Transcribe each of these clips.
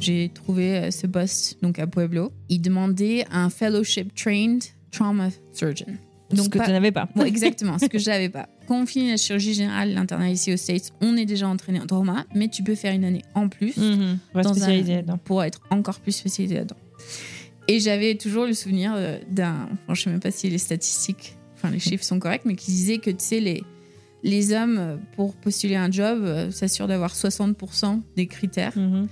J'ai trouvé euh, ce poste donc à Pueblo. Il demandait un fellowship trained trauma surgeon. Donc, ce que pas- tu n'avais pas. Ouais, exactement, ce que je n'avais pas. Quand on finit la chirurgie générale, l'internat ici aux States, on est déjà entraîné en trauma, mais tu peux faire une année en plus Mhm. Pour être dans un- pour être encore plus spécialisé là-dedans. Et j'avais toujours le souvenir euh, d'un, enfin, je sais même pas si les statistiques, enfin les chiffres sont corrects, mais qui disait que tu sais les les hommes euh, pour postuler un job s'assurent d'avoir 60% des critères Mhm.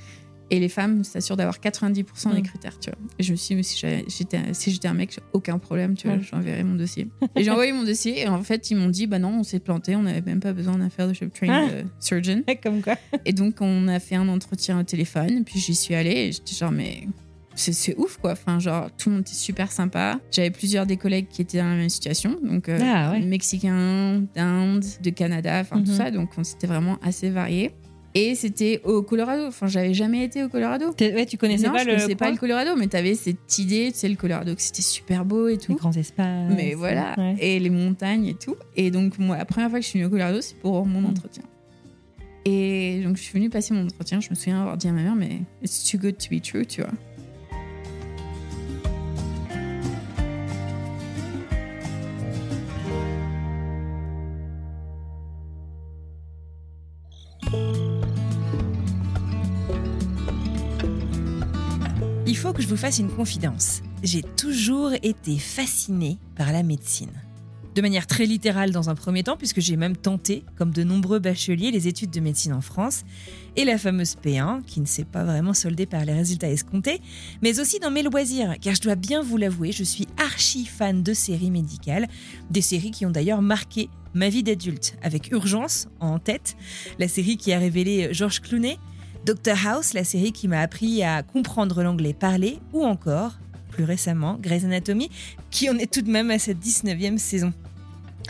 Et les femmes s'assurent d'avoir 90% des Mm. critères, tu vois. Et je me suis dit, mais si j'étais si un mec, aucun problème, tu vois, Ouais. j'enverrais mon dossier. et j'ai envoyé mon dossier et en fait, ils m'ont dit, bah non, on s'est planté, on n'avait même pas besoin d'un fellowship trained Ah. surgeon. Comme quoi. Et donc, on a fait un entretien au téléphone, puis j'y suis allée et j'étais genre, mais c'est ouf quoi. Enfin, genre, tout le monde était super sympa. J'avais plusieurs des collègues qui étaient dans la même situation, donc euh, Ah ouais. mexicains, d'Inde, de Canada, enfin tout Mhm. ça. Donc, on- c'était vraiment assez varié. Et c'était au Colorado. Enfin, j'avais jamais été au Colorado. Ouais, tu connaissais non, pas je le. connaissais pas le Colorado, mais t'avais cette idée, tu sais, le Colorado, que c'était super beau et Les tout. grands espaces. Mais voilà, Ouais. et les montagnes et tout. Et donc, moi, la première fois que je suis venue au Colorado, c'est pour mon Mm. entretien. Et donc, je suis venue passer mon entretien. Je me souviens avoir dit à ma mère, mais it's too good to be true, tu vois. Vous fasse une confidence. J'ai toujours été fascinée par la médecine. De manière très littérale dans un premier temps, puisque j'ai même tenté, comme de nombreux bacheliers, les études de médecine en France, et la fameuse P1, qui ne s'est pas vraiment soldée par les résultats escomptés, mais aussi dans mes loisirs, car je dois bien vous l'avouer, je suis archi fan de séries médicales, des séries qui ont d'ailleurs marqué ma vie d'adulte, avec Urgence en tête, la série qui a révélé George Clooney, Doctor House, la série qui m'a appris à comprendre l'anglais parlé, ou encore, plus récemment, Grey's Anatomy, qui en est tout de même à sa 19e saison.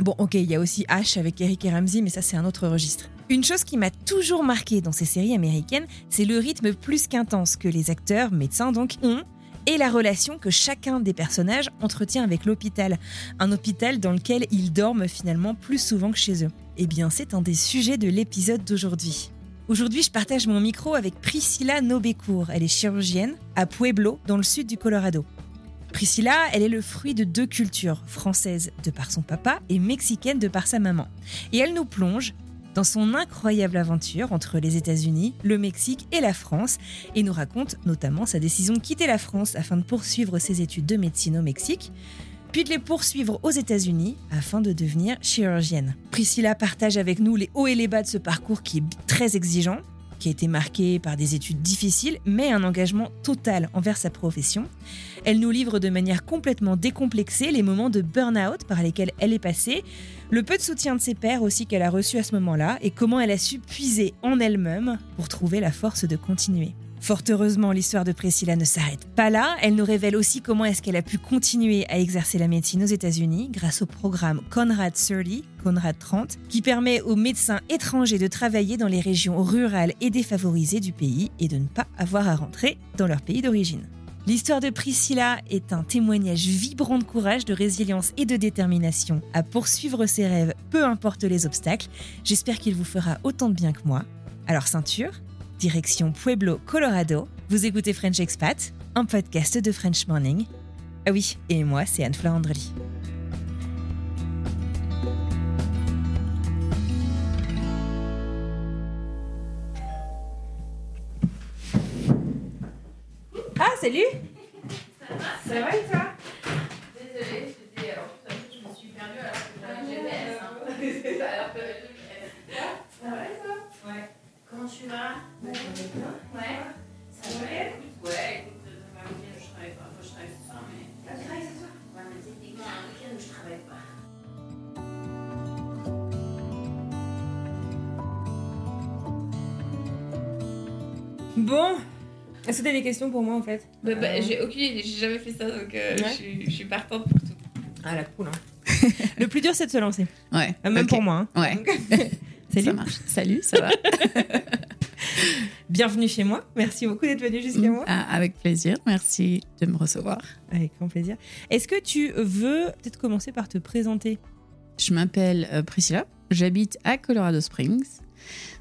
Bon, ok, il y a aussi H avec Eric et Ramsey, mais ça c'est un autre registre. Une chose qui m'a toujours marqué dans ces séries américaines, c'est le rythme plus qu'intense que les acteurs, médecins donc, ont et la relation que chacun des personnages entretient avec l'hôpital. Un hôpital dans lequel ils dorment finalement plus souvent que chez eux. Eh bien, c'est un des sujets de l'épisode d'aujourd'hui. Aujourd'hui, je partage mon micro avec Priscilla Nobécourt. Elle est chirurgienne à Pueblo, dans le sud du Colorado. Priscilla, elle est le fruit de deux cultures, française de par son papa et mexicaine de par sa maman. Et elle nous plonge dans son incroyable aventure entre les États-Unis, le Mexique et la France, et nous raconte notamment sa décision de quitter la France afin de poursuivre ses études de médecine au Mexique, puis de les poursuivre aux États-Unis afin de devenir chirurgienne. Priscilla partage avec nous les hauts et les bas de ce parcours qui est très exigeant, qui a été marqué par des études difficiles, mais un engagement total envers sa profession. Elle nous livre de manière complètement décomplexée les moments de burn-out par lesquels elle est passée, le peu de soutien de ses pairs aussi qu'elle a reçu à ce moment-là, et comment elle a su puiser en elle-même pour trouver la force de continuer. Fort heureusement, l'histoire de Priscilla ne s'arrête pas là. Elle nous révèle aussi comment est-ce qu'elle a pu continuer à exercer la médecine aux États-Unis grâce au programme Conrad 30, Conrad 30, qui permet aux médecins étrangers de travailler dans les régions rurales et défavorisées du pays et de ne pas avoir à rentrer dans leur pays d'origine. L'histoire de Priscilla est un témoignage vibrant de courage, de résilience et de détermination à poursuivre ses rêves, peu importe les obstacles. J'espère qu'il vous fera autant de bien que moi. Alors ceinture, direction Pueblo, Colorado. Vous écoutez French Expat, un podcast de French Morning. Ah oui, et moi, c'est Anne-Fleur Ah, salut Ça va Ça et toi? Désolée, j'étais... je me suis perdue alors que j'avais GPS. Ça va et toi? Ouais. Comment tu vas? Ouais. Ça va Ouais, écoute, ouais, écoute, ça va bien, je travaille pas. Enfin, je travaille ce soir, mais. Ah, tu travailles ce soir? Ouais, mais techniquement, un week-end où je travaille pas. Bon, est-ce que t'as des questions pour moi en fait? Bah, bah, euh... J'ai aucune idée, j'ai jamais fait ça donc euh, ouais. je, suis partante pour tout. Ah la cool hein. Le plus dur c'est de se lancer. Ouais. Même okay. pour moi. Hein. Ouais. Salut. Ça marche. Salut, ça va Bienvenue chez moi. Merci beaucoup d'être venu jusqu'à moi. Ah, Avec plaisir. Merci de me recevoir. Avec grand plaisir. Est-ce que tu veux peut-être commencer par te présenter? Je m'appelle euh, Priscilla. J'habite à Colorado Springs.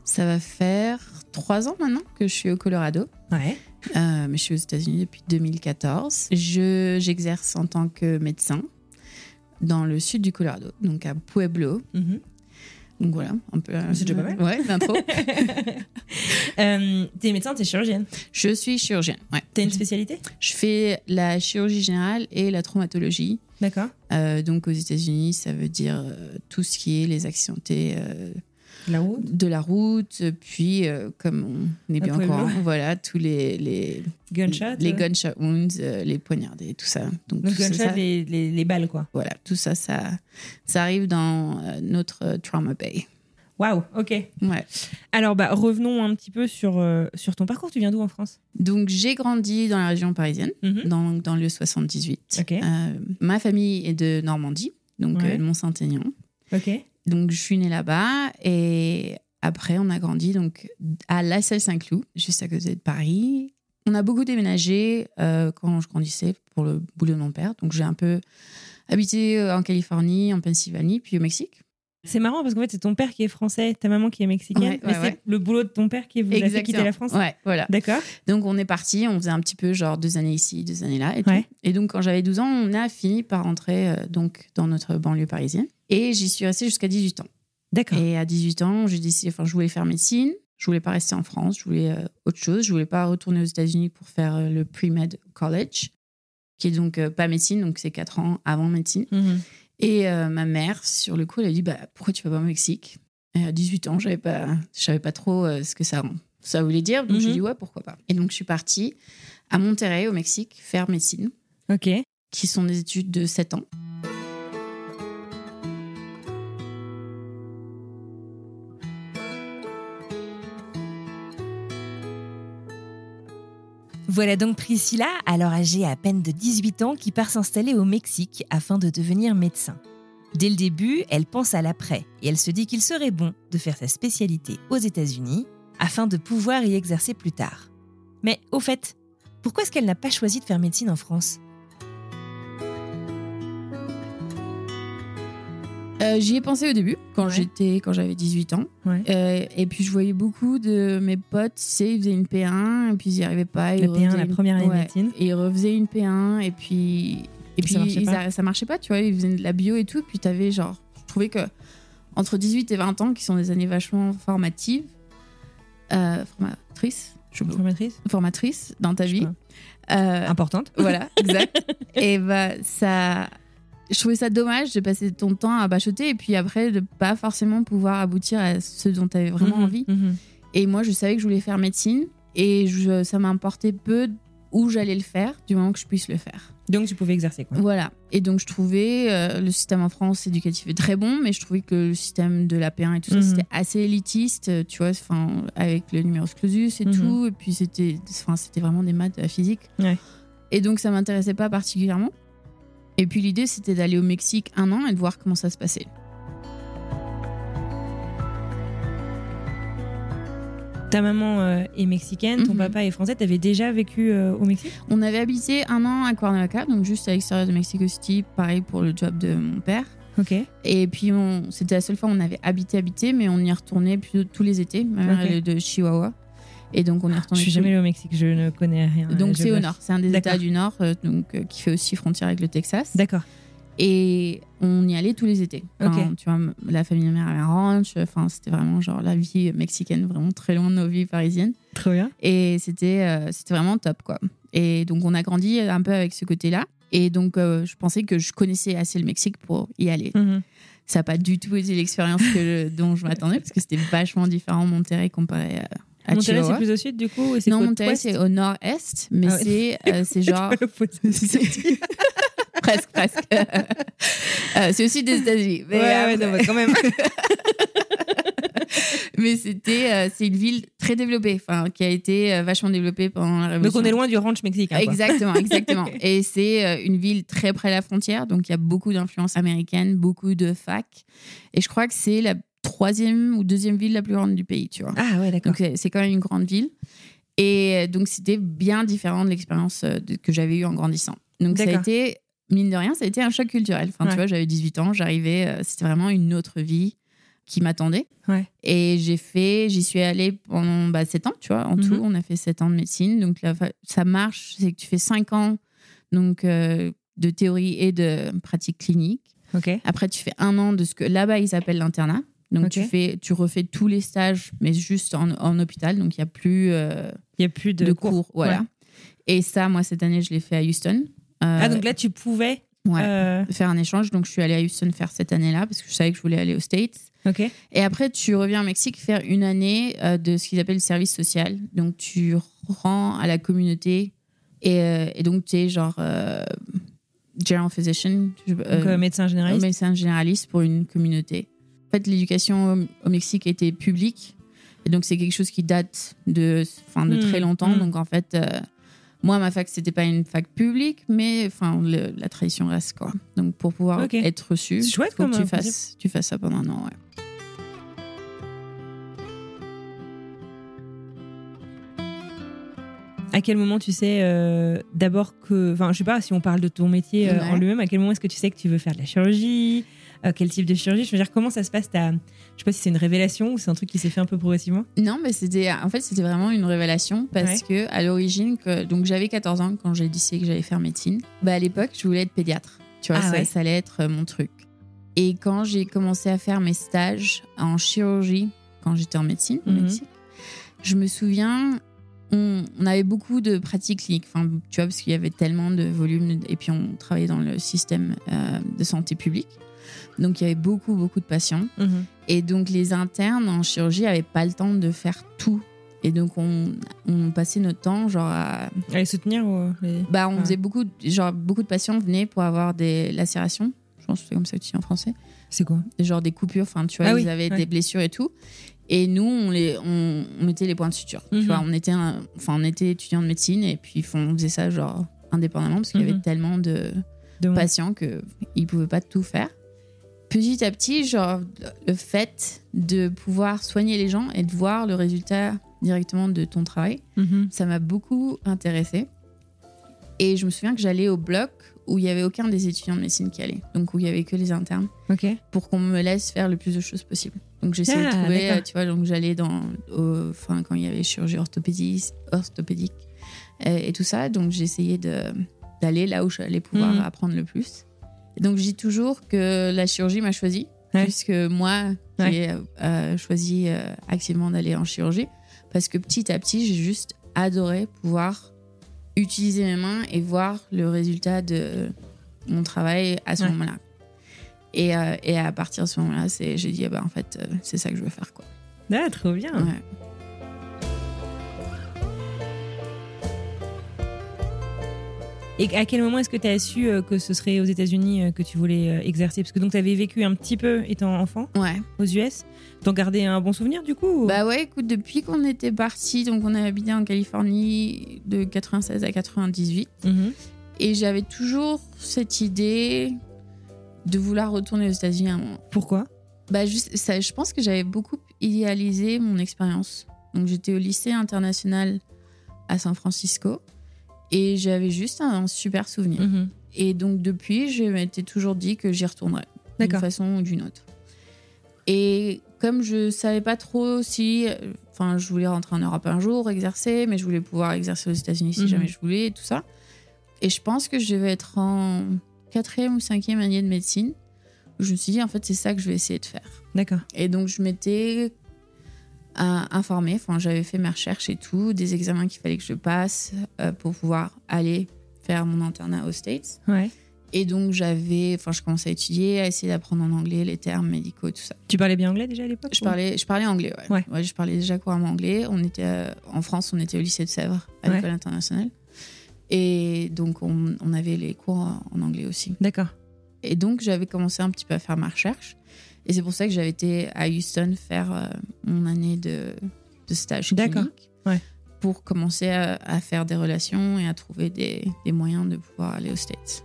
Ça va faire trois ans maintenant que je suis au Colorado. Ouais. Euh, mais je suis aux États-Unis depuis 2014. Je, j'exerce en tant que médecin dans le sud du Colorado, donc à Pueblo. Donc voilà, un peu. C'est déjà pas mal. Ouais, l'intro. Euh, t'es médecin, t'es chirurgienne. je suis chirurgienne. Ouais. T'as une spécialité? Je fais la chirurgie générale et la traumatologie. D'accord. Euh, donc aux États-Unis, ça veut dire euh, tout ce qui est les accidentés euh, La route. de la route, puis euh, comme on est bien encore, voilà, tous les les Gunshot. les euh, gunshot wounds, euh, les poignardés, tout ça. Donc tout ça, gunshot, ça- les, les, les balles quoi. voilà, tout ça, ça, ça arrive dans notre trauma bay. Waouh, ok. Ouais. Alors bah revenons un petit peu sur, euh, sur ton parcours. Tu viens d'où en France? Donc j'ai grandi dans la région parisienne, Mhm. dans, dans le 78. Ok. Euh, ma famille est de Normandie, donc Ouais. euh, de Mont-Saint-Aignan. Ok. Donc, je suis née là-bas et après, on a grandi donc à La Salle-Saint-Cloud, juste à côté de Paris. On a beaucoup déménagé euh, quand je grandissais pour le boulot de mon père. Donc, j'ai un peu habité euh, en Californie, en Pennsylvanie, puis au Mexique. C'est marrant parce qu'en fait c'est ton père qui est français, ta maman qui est mexicaine, Ouais, mais ouais, c'est ouais. le boulot de ton père qui vous a fait quitter la France. Ouais, voilà. D'accord. Donc, on est parti, on faisait un petit peu genre deux années ici, deux années là. Et, tout. Ouais. et donc, quand j'avais 12 ans, on a fini par rentrer euh, donc, dans notre banlieue parisienne. Et j'y suis restée jusqu'à 18 ans. D'accord. Et à 18 ans, j'ai décidé, enfin, je voulais faire médecine. Je voulais pas rester en France. Je voulais euh, autre chose. Je voulais pas retourner aux États-Unis pour faire euh, le pre-med college, qui est donc euh, pas médecine, donc c'est 4 ans avant médecine. Mhm. Et ma mère, sur le coup, elle a dit bah, Pourquoi tu vas pas au Mexique? Et à 18 ans, j'avais pas, je savais pas trop ce que ça, ça voulait dire. Donc j'ai Mhm. dit Ouais, pourquoi pas. Et donc je suis partie à Monterrey, au Mexique, faire médecine, Ok. qui sont des études de 7 ans. Voilà donc Priscilla, alors âgée à peine de 18 ans, qui part s'installer au Mexique afin de devenir médecin. Dès le début, elle pense à l'après et elle se dit qu'il serait bon de faire sa spécialité aux États-Unis afin de pouvoir y exercer plus tard. Mais au fait, pourquoi est-ce qu'elle n'a pas choisi de faire médecine en France? Euh, J'y ai pensé au début, quand Ouais. j'étais, quand j'avais 18 ans. Ouais. Euh, et puis je voyais beaucoup de mes potes, tu sais, ils faisaient une P1 et puis ils n'y arrivaient pas. ils Le P1, refaisaient la une- première année de ouais. médecine. Et ils refaisaient une P1 et puis et puis ça marchait ils pas. arri- ça marchait pas, tu vois. Ils faisaient de la bio et tout. Puis t'avais genre, je trouvais que entre 18 et 20 ans, qui sont des années vachement formatives, euh, formatrices, je Formatrice formatrices dans ta vie. Euh, Importante. voilà, exact. et bah, ça. Je trouvais ça dommage de passer ton temps à bachoter et puis après de pas forcément pouvoir aboutir à ce dont tu avais vraiment Mhm, envie. mhm. Et moi, je savais que je voulais faire médecine et je, ça m'importait peu où j'allais le faire du moment que je puisse le faire. Donc tu pouvais exercer quoi. Voilà. Et donc, je trouvais euh, le système en France éducatif est très bon, mais je trouvais que le système de la P1 et tout ça, Mhm. c'était assez élitiste, euh, tu vois, enfin, avec le numerus clausus et tout. Et puis, c'était enfin, c'était vraiment des maths, de la physique. Ouais. Et donc, ça m'intéressait pas particulièrement. Et puis, l'idée, c'était d'aller au Mexique un an et de voir comment ça se passait. Ta maman euh, est mexicaine, ton Mhm. papa est français. T'avais déjà vécu euh, au Mexique? On avait habité un an à Cuernavaca, donc juste à l'extérieur de Mexico City, pareil pour le job de mon père. Ok. Et puis, c'était la seule fois où on avait habité, habité, mais on y retournait tous les étés. Ma mère, Ok. elle est de Chihuahua. Et donc, on y Je retournait. suis jamais allée au Mexique, je ne connais rien. Donc, Je c'est au nord. C'est un des. États du nord, euh, donc, euh, qui fait aussi frontière avec le Texas. D'accord. Et on y allait tous les étés. Enfin. Tu vois, la famille de ma mère avait un ranch. Enfin, c'était vraiment genre la vie mexicaine, vraiment très loin de nos vies parisiennes. Trop bien. Et c'était euh, c'était vraiment top, quoi. Et donc, on a grandi un peu avec ce côté-là. Et donc, euh, je pensais que je connaissais assez le Mexique pour y aller. Mhm. Ça n'a pas du tout été l'expérience dont je m'attendais, parce que c'était vachement différent Monterrey comparé à, à Monterrey, c'est plus au sud du coup Non, Monterrey, c'est au nord-est, mais Ah ouais. c'est euh, c'est genre. presque, presque. Euh, c'est aussi des États-Unis. Mais, Ouais, ouais, après- non, bah, quand même. mais c'était, euh, c'est une ville très développée, enfin, qui a été euh, vachement développée pendant la Donc Révolution. on est loin du ranch mexicain. Exactement, exactement. Et c'est euh, une ville très près de la frontière, donc il y a beaucoup d'influence américaine, beaucoup de facs. Et je crois que c'est la troisième ou deuxième ville la plus grande du pays, tu vois. Ah ouais, d'accord. Donc c'est quand même une grande ville. Et donc c'était bien différent de l'expérience euh, que j'avais eue en grandissant. Donc ça a été, mine de rien, ça a été un choc culturel. Enfin, Ouais. tu vois, j'avais 18 ans, j'arrivais, euh, c'était vraiment une autre vie qui m'attendait. Ouais. Et j'ai fait, j'y suis allée pendant bah, 7 ans, tu vois, en Mhm. tout, on a fait 7 ans de médecine. Donc là, ça marche, c'est que tu fais 5 ans donc, euh, de théorie et de pratique clinique. Ok. Après, tu fais un an de ce que là-bas ils appellent l'internat. Donc tu fais, tu refais tous les stages, mais juste en, en hôpital. Donc il y a plus euh, Il y a plus de, de, cours, voilà. Et ça, moi cette année, je l'ai fait à Houston. Euh, Ah donc là tu pouvais. ouais, euh, faire un échange. Donc je suis allée à Houston faire cette année-là parce que je savais que je voulais aller aux States. Ok. Et après, tu reviens au Mexique faire une année euh, de ce qu'ils appellent le service social. Donc tu rends à la communauté et, et donc tu es genre general physician. Donc médecin généraliste. médecin généraliste pour une communauté. En fait, l'éducation au- Mexique était publique. Et donc, c'est quelque chose qui date de, enfin, de très longtemps. mm. Donc, en fait, euh, moi, ma fac, c'était pas une fac publique, mais enfin, la tradition reste, quoi. Donc, pour pouvoir être reçu, chouette faut que tu fasses, tu fasses ça pendant un an, ouais. À quel moment tu sais euh, d'abord que, enfin, je sais pas si on parle de ton métier euh, Ouais. en lui-même. À quel moment est-ce que tu sais que tu veux faire de la chirurgie? Euh, Quel type de chirurgie Je veux dire, comment ça se passe ta... Je sais pas si c'est une révélation ou c'est un truc qui s'est fait un peu progressivement. Non, mais c'était, en fait, c'était vraiment une révélation parce que à l'origine, que, donc j'avais 14 ans quand j'ai décidé que j'allais faire médecine. Bah, à l'époque, je voulais être pédiatre. Tu vois, Ah ça, ouais. ça allait être euh, mon truc. Et quand j'ai commencé à faire mes stages en chirurgie, quand j'étais en médecine Mhm. Mexique, je me souviens, on, on avait beaucoup de pratiques cliniques. Enfin, tu vois, parce qu'il y avait tellement de volume et puis on travaillait dans le système euh, de santé publique. Donc il y avait beaucoup, beaucoup de patients. Et donc, les internes en chirurgie n'avaient pas le temps de faire tout. Et donc, on, on passait notre temps, genre, à. Allez soutenir ou les- Bah, on faisait beaucoup. Genre, beaucoup de patients venaient pour avoir des lacérations. Je pense que c'est comme ça que tu dis en français. C'est quoi? Genre des coupures, enfin, tu vois, Ah ils oui, avaient ouais. des blessures et tout. Et nous, on, les, on, on mettait les points de suture. Mhm. Tu vois, on était, enfin, on était étudiants de médecine et puis on faisait ça, genre, indépendamment parce qu'il y Mhm. avait tellement de de patients qu'ils ne pouvaient pas tout faire. Petit à petit, genre, le fait de pouvoir soigner les gens et de voir le résultat directement de ton travail, Mhm. ça m'a beaucoup intéressée. Et je me souviens que j'allais au bloc où il n'y avait aucun des étudiants de médecine qui allait, donc où il n'y avait que les internes, pour qu'on me laisse faire le plus de choses possible. Donc j'essayais Ah, de trouver, d'accord. euh, tu vois, donc j'allais dans, enfin, quand il y avait chirurgie orthopédie, orthopédique euh, et tout ça, donc j'essayais de d'aller là où j'allais pouvoir Mhm. apprendre le plus. Et donc je dis toujours que la chirurgie m'a choisi, Ouais. puisque moi Ouais. j'ai euh, choisi euh, activement d'aller en chirurgie, parce que petit à petit j'ai juste adoré pouvoir utiliser mes mains et voir le résultat de mon travail à ce Ouais. moment-là. Et, euh, et à partir de ce moment-là, j'ai dit, ah bah, en fait, euh, c'est ça que je veux faire. Quoi. Ah, trop bien. Et à quel moment est-ce que tu as su euh, que ce serait aux États-Unis euh, que tu voulais euh, exercer? Parce que donc tu avais vécu un petit peu étant enfant Ouais. aux US. T'en gardais un bon souvenir du coup ou- Bah ouais, écoute, depuis qu'on était parti, donc on a habité en Californie de 96 à 98, Mhm. et j'avais toujours cette idée de vouloir retourner aux États-Unis à un moment. Pourquoi? Bah, juste, ça, je pense que j'avais beaucoup idéalisé mon expérience. Donc, j'étais au lycée international à San Francisco et j'avais juste un, super souvenir. Mhm. Et donc, depuis, je m'étais toujours dit que j'y retournerais d'une façon ou d'une autre. Et comme je savais pas trop si. Enfin, je voulais rentrer en Europe un jour, exercer, mais je voulais pouvoir exercer aux États-Unis si Mhm. jamais je voulais et tout ça. Et je pense que je devais être en quatrième ou cinquième année de médecine. où Je me suis dit, en fait, c'est ça que je vais essayer de faire. D'accord. Et donc, je m'étais informée, enfin, j'avais fait mes recherches et tout, des examens qu'il fallait que je passe euh, pour pouvoir aller faire mon internat aux States. Ouais. Et donc, j'avais, enfin, je commençais à étudier, à essayer d'apprendre en anglais les termes médicaux, tout ça. Tu parlais bien anglais déjà à l'époque Je parlais, je parlais anglais, ouais. Ouais. je parlais déjà couramment anglais. On était euh, en France, on était au lycée de Sèvres, à Ouais. l'école internationale. Et donc, on, on avait les cours en anglais aussi. D'accord. Et donc, j'avais commencé un petit peu à faire ma recherche. Et c'est pour ça que j'avais été à Houston faire euh, mon année de, de stage D'accord. clinique. Ouais. Pour commencer à, à faire des relations et à trouver des, des moyens de pouvoir aller aux States.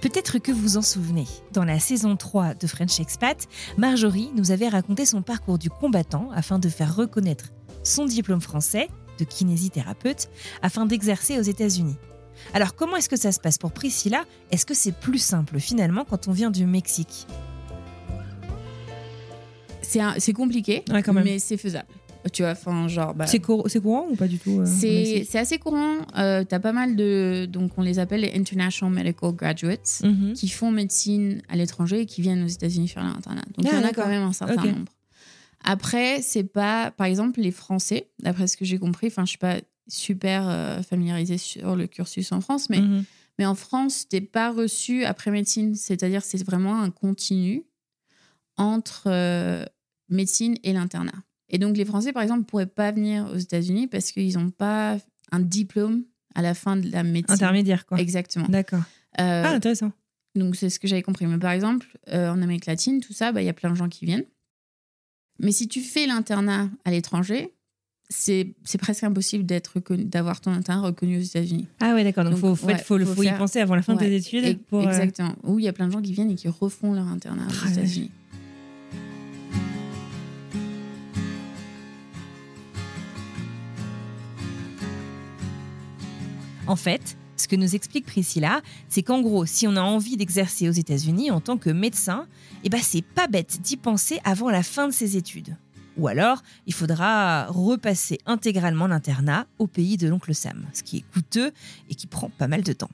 Peut-être que vous en souvenez. Dans la saison 3 de French Expat, Marjorie nous avait raconté son parcours du combattant afin de faire reconnaître son diplôme français de kinésithérapeute afin d'exercer aux États-Unis. Alors comment est-ce que ça se passe pour Priscilla? Est-ce que c'est plus simple finalement quand on vient du Mexique? C'est un- c'est compliqué, Ouais, quand même. mais c'est faisable. Tu vois, enfin, genre. bah, C'est cour- c'est courant ou pas du tout euh, C'est assez courant. Euh, tu as pas mal de. Donc, on les appelle les International Medical Graduates, Mhm. qui font médecine à l'étranger et qui viennent aux États-Unis faire l'internat. Donc, Ah, il y en a d'accord. quand même un certain nombre. Après, c'est pas. Par exemple, les Français, d'après ce que j'ai compris, enfin, je suis pas super euh, familiarisée sur le cursus en France, mais, Mhm. mais en France, t'es pas reçu après médecine. C'est-à-dire, c'est vraiment un continu entre euh, médecine et l'internat. Et donc, les Français, par exemple, pourraient pas venir aux États-Unis parce qu'ils n'ont pas un diplôme à la fin de la médecine. Intermédiaire quoi. Exactement. D'accord. Euh, Ah intéressant. donc, c'est ce que j'avais compris. Mais par exemple, euh, en Amérique latine, tout ça, bah, il y a plein de gens qui viennent. Mais si tu fais l'internat à l'étranger, c'est presque impossible d'avoir ton internat reconnu aux États-Unis. Ah ouais d'accord. Donc, Donc, faut, faut, ouais, être- faut, le- faut faut y faire- penser avant la fin de tes études. Et- pour, euh, Exactement. Ou il y a plein de gens qui viennent et qui refont leur internat Ah, aux ouais. États-Unis. En fait, ce que nous explique Priscilla, c'est qu'en gros, si on a envie d'exercer aux États-Unis en tant que médecin, eh ben c'est pas bête d'y penser avant la fin de ses études. Ou alors, il faudra repasser intégralement l'internat au pays de l'oncle Sam, ce qui est coûteux et qui prend pas mal de temps.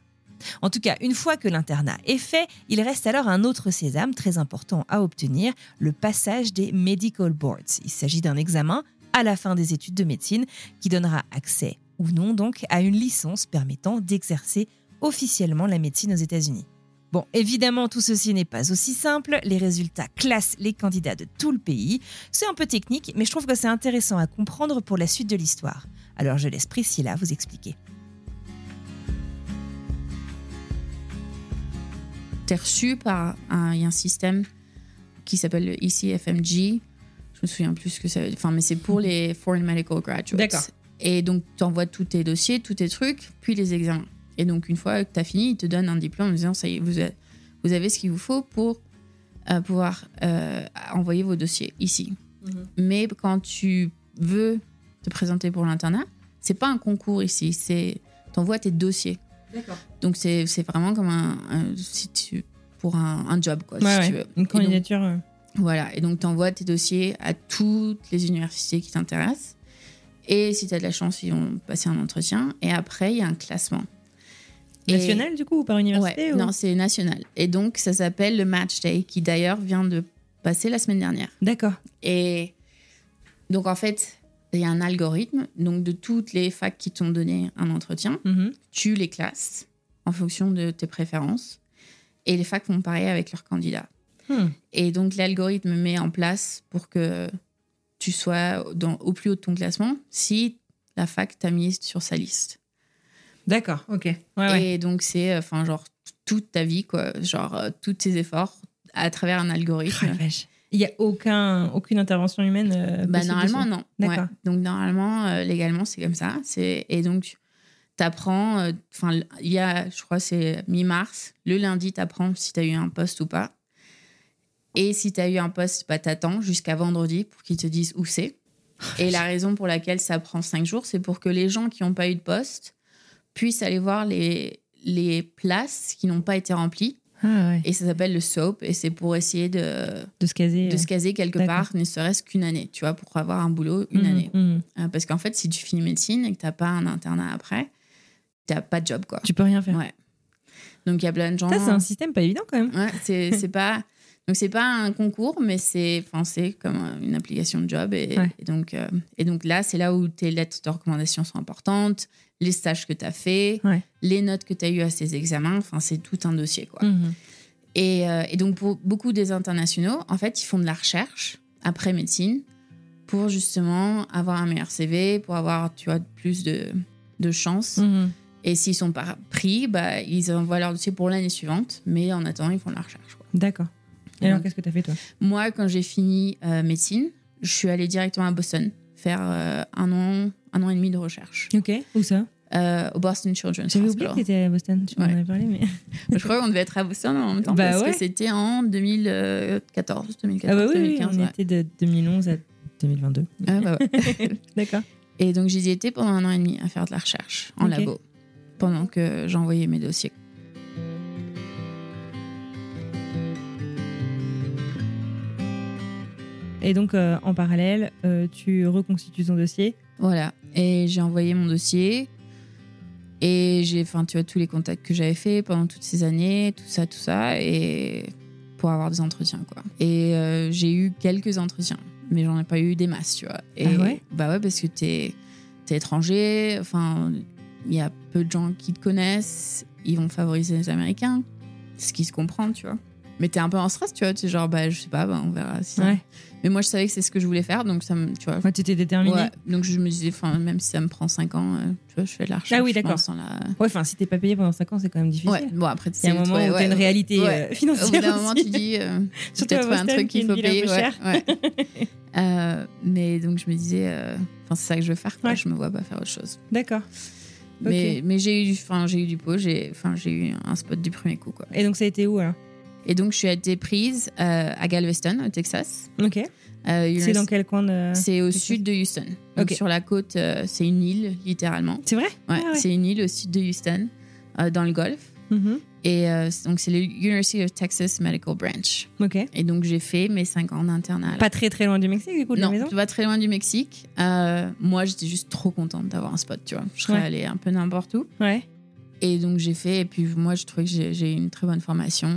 En tout cas, une fois que l'internat est fait, il reste alors un autre sésame très important à obtenir, le passage des Medical Boards. Il s'agit d'un examen à la fin des études de médecine qui donnera accès ou non donc à une licence permettant d'exercer officiellement la médecine aux États-Unis. Bon, évidemment, tout ceci n'est pas aussi simple. Les résultats classent les candidats de tout le pays. C'est un peu technique, mais je trouve que c'est intéressant à comprendre pour la suite de l'histoire. Alors je laisse Priscilla vous expliquer. T'es reçu par un, système qui s'appelle le ECFMG. Je me souviens plus ce que ça veut dire. Enfin, mais c'est pour les Foreign Medical Graduates. D'accord. Et donc, tu envoies tous tes dossiers, tous tes trucs, puis les examens. Et donc, une fois que tu as fini, ils te donnent un diplôme en disant ça y est, vous avez, vous avez ce qu'il vous faut pour euh, pouvoir euh, envoyer vos dossiers ici. Mais quand tu veux te présenter pour l'internat, c'est pas un concours ici, c'est t'envoies tes dossiers. D'accord. Donc c'est c'est vraiment comme un, un- si tu pour un, un job quoi si tu veux. Une Et donc, candidature. euh, voilà, et donc tu envoies tes dossiers à toutes les universités qui t'intéressent. Et si tu as de la chance, ils vont passer un entretien. Et après, il y a un classement. Et- National du coup ou par université Ouais, ou- non, c'est national. Et donc, ça s'appelle le Match Day, qui d'ailleurs vient de passer la semaine dernière. D'accord. Et donc, en fait, il y a un algorithme. Donc, de toutes les facs qui t'ont donné un entretien, Mhm. tu les classes en fonction de tes préférences. Et les facs font pareil avec leurs candidats. Hmm. Et donc, l'algorithme met en place pour que tu sois dans, au plus haut de ton classement si la fac t'a mis sur sa liste. D'accord. Ok. Ouais, ouais. Et donc, c'est, euh, enfin, genre, toute ta vie, quoi. Genre, euh, tous tes efforts à travers un Oh, algorithme. vache. Il n'y a aucun, aucune intervention humaine euh, Bah, normalement, dessus. non. Ouais. Donc, normalement, euh, légalement, c'est comme ça. C'est... Et donc, t'apprends, euh, enfin, il y a, je crois, c'est mi-mars. Le lundi, t'apprends si t'as eu un poste ou pas. Et si t'as eu un poste, bah, t'attends jusqu'à vendredi pour qu'ils te disent où c'est. Et la raison pour laquelle ça prend cinq jours, c'est pour que les gens qui n'ont pas eu de poste puissent aller voir les, les places qui n'ont pas été remplies. Ah ouais. Et ça s'appelle le SOAP. Et c'est pour essayer de, De se caser. de euh. se caser quelque part, ne serait-ce qu'une année, tu vois, pour avoir un boulot une Mhm, année. mhm. Euh, parce qu'en fait, si tu finis médecine et que t'as pas un internat après, t'as pas de job, quoi. Tu peux rien faire. Ouais. Donc il y a plein de gens. Ça, c'est un système pas évident quand même. Ouais, c'est pas. Donc, c'est pas un concours, mais c'est c'est comme une application de job. Et, Ouais. et donc, euh, et donc là, c'est là où tes lettres de recommandation sont importantes, les stages que tu as fait, Ouais. les notes que tu as eues à ces examens. Enfin, c'est tout un dossier, quoi. Et, euh, et donc, pour beaucoup des internationaux, en fait, ils font de la recherche après médecine pour justement avoir un meilleur CV, pour avoir, tu vois, plus de, de chances. Mhm. Et s'ils sont pas pris, bah, ils envoient leur dossier pour l'année suivante. Mais en attendant, ils font de la recherche. D'accord. Et alors, qu'est-ce que tu as fait, toi? Moi, quand j'ai fini euh, médecine, je suis allée directement à Boston faire euh, un, an, un an et demi de recherche Ok. Où ça? Euh, au Boston Children's J'avais oublié que t'étais à Boston. Tu m'en Ouais. avais parlé, mais. Je crois qu'on devait être à Boston en même temps Bah parce ouais. que c'était en 2014, 2014, Ah bah oui, oui, 2015. on ouais. était de 2011 à 2022. Ah bah ouais. D'accord. Et donc, j'y étais pendant un an et demi à faire de la recherche en Ok. labo pendant que j'envoyais mes dossiers. Et donc, euh, en parallèle, euh, tu reconstitues ton dossier. Voilà. Et j'ai envoyé mon dossier. Et j'ai, enfin, tu vois, tous les contacts que j'avais fait pendant toutes ces années, tout ça, tout ça. Et pour avoir des entretiens, quoi. Et euh, j'ai eu quelques entretiens, mais j'en ai pas eu des masses, tu vois. Et, Ah ouais? Bah ouais, parce que t'es es étranger. Enfin, il y a peu de gens qui te connaissent. Ils vont favoriser les Américains. Ce qui se comprend, tu vois. Mais t'es un peu en stress, tu vois. Tu es genre, bah, je sais pas, bah, on verra si Ouais. Mais moi, je savais que c'est ce que je voulais faire, donc ça me, tu vois, Moi, tu étais déterminée. Ouais, donc je me disais, enfin, même si ça me prend 5 ans, euh, tu vois, je fais de la recherche. Ah oui, d'accord. la- Ouais, enfin, si t'es pas payé pendant 5 ans, c'est quand même difficile. Ouais, bon, après, Il y a un moment ouais, où t'as une réalité euh, financière. Au bout d'un moment, tu dis, euh, peut-être un truc qu'il faut payer. Euh, mais donc, je me disais, euh, enfin, c'est ça que je veux faire, quoi. Je me vois pas faire autre chose. D'accord. Mais, mais j'ai eu, eu du pot, j'ai eu un spot du premier coup, quoi. Et donc, ça a été où alors? Et donc, je suis été prise euh, à Galveston, au Texas. Ok. Euh, C'est dans quel coin de. C'est au Texas sud de Houston. Donc, sur la côte, euh, c'est une île, littéralement. C'est vrai? Ouais, Ah ouais. c'est une île au sud de Houston, dans le Golfe. Mhm. Et donc, c'est le University of Texas Medical Branch. Ok. Et donc, j'ai fait mes 5 ans d'internat. Pas très très loin du Mexique, du coup, de non, la maison? tu vas très loin du Mexique. Moi, j'étais juste trop contente d'avoir un spot, tu vois. Je serais Ouais. allée un peu n'importe où. Ouais. Et donc, j'ai fait. Et puis, moi, je trouvais que j'ai j'ai eu une très bonne formation.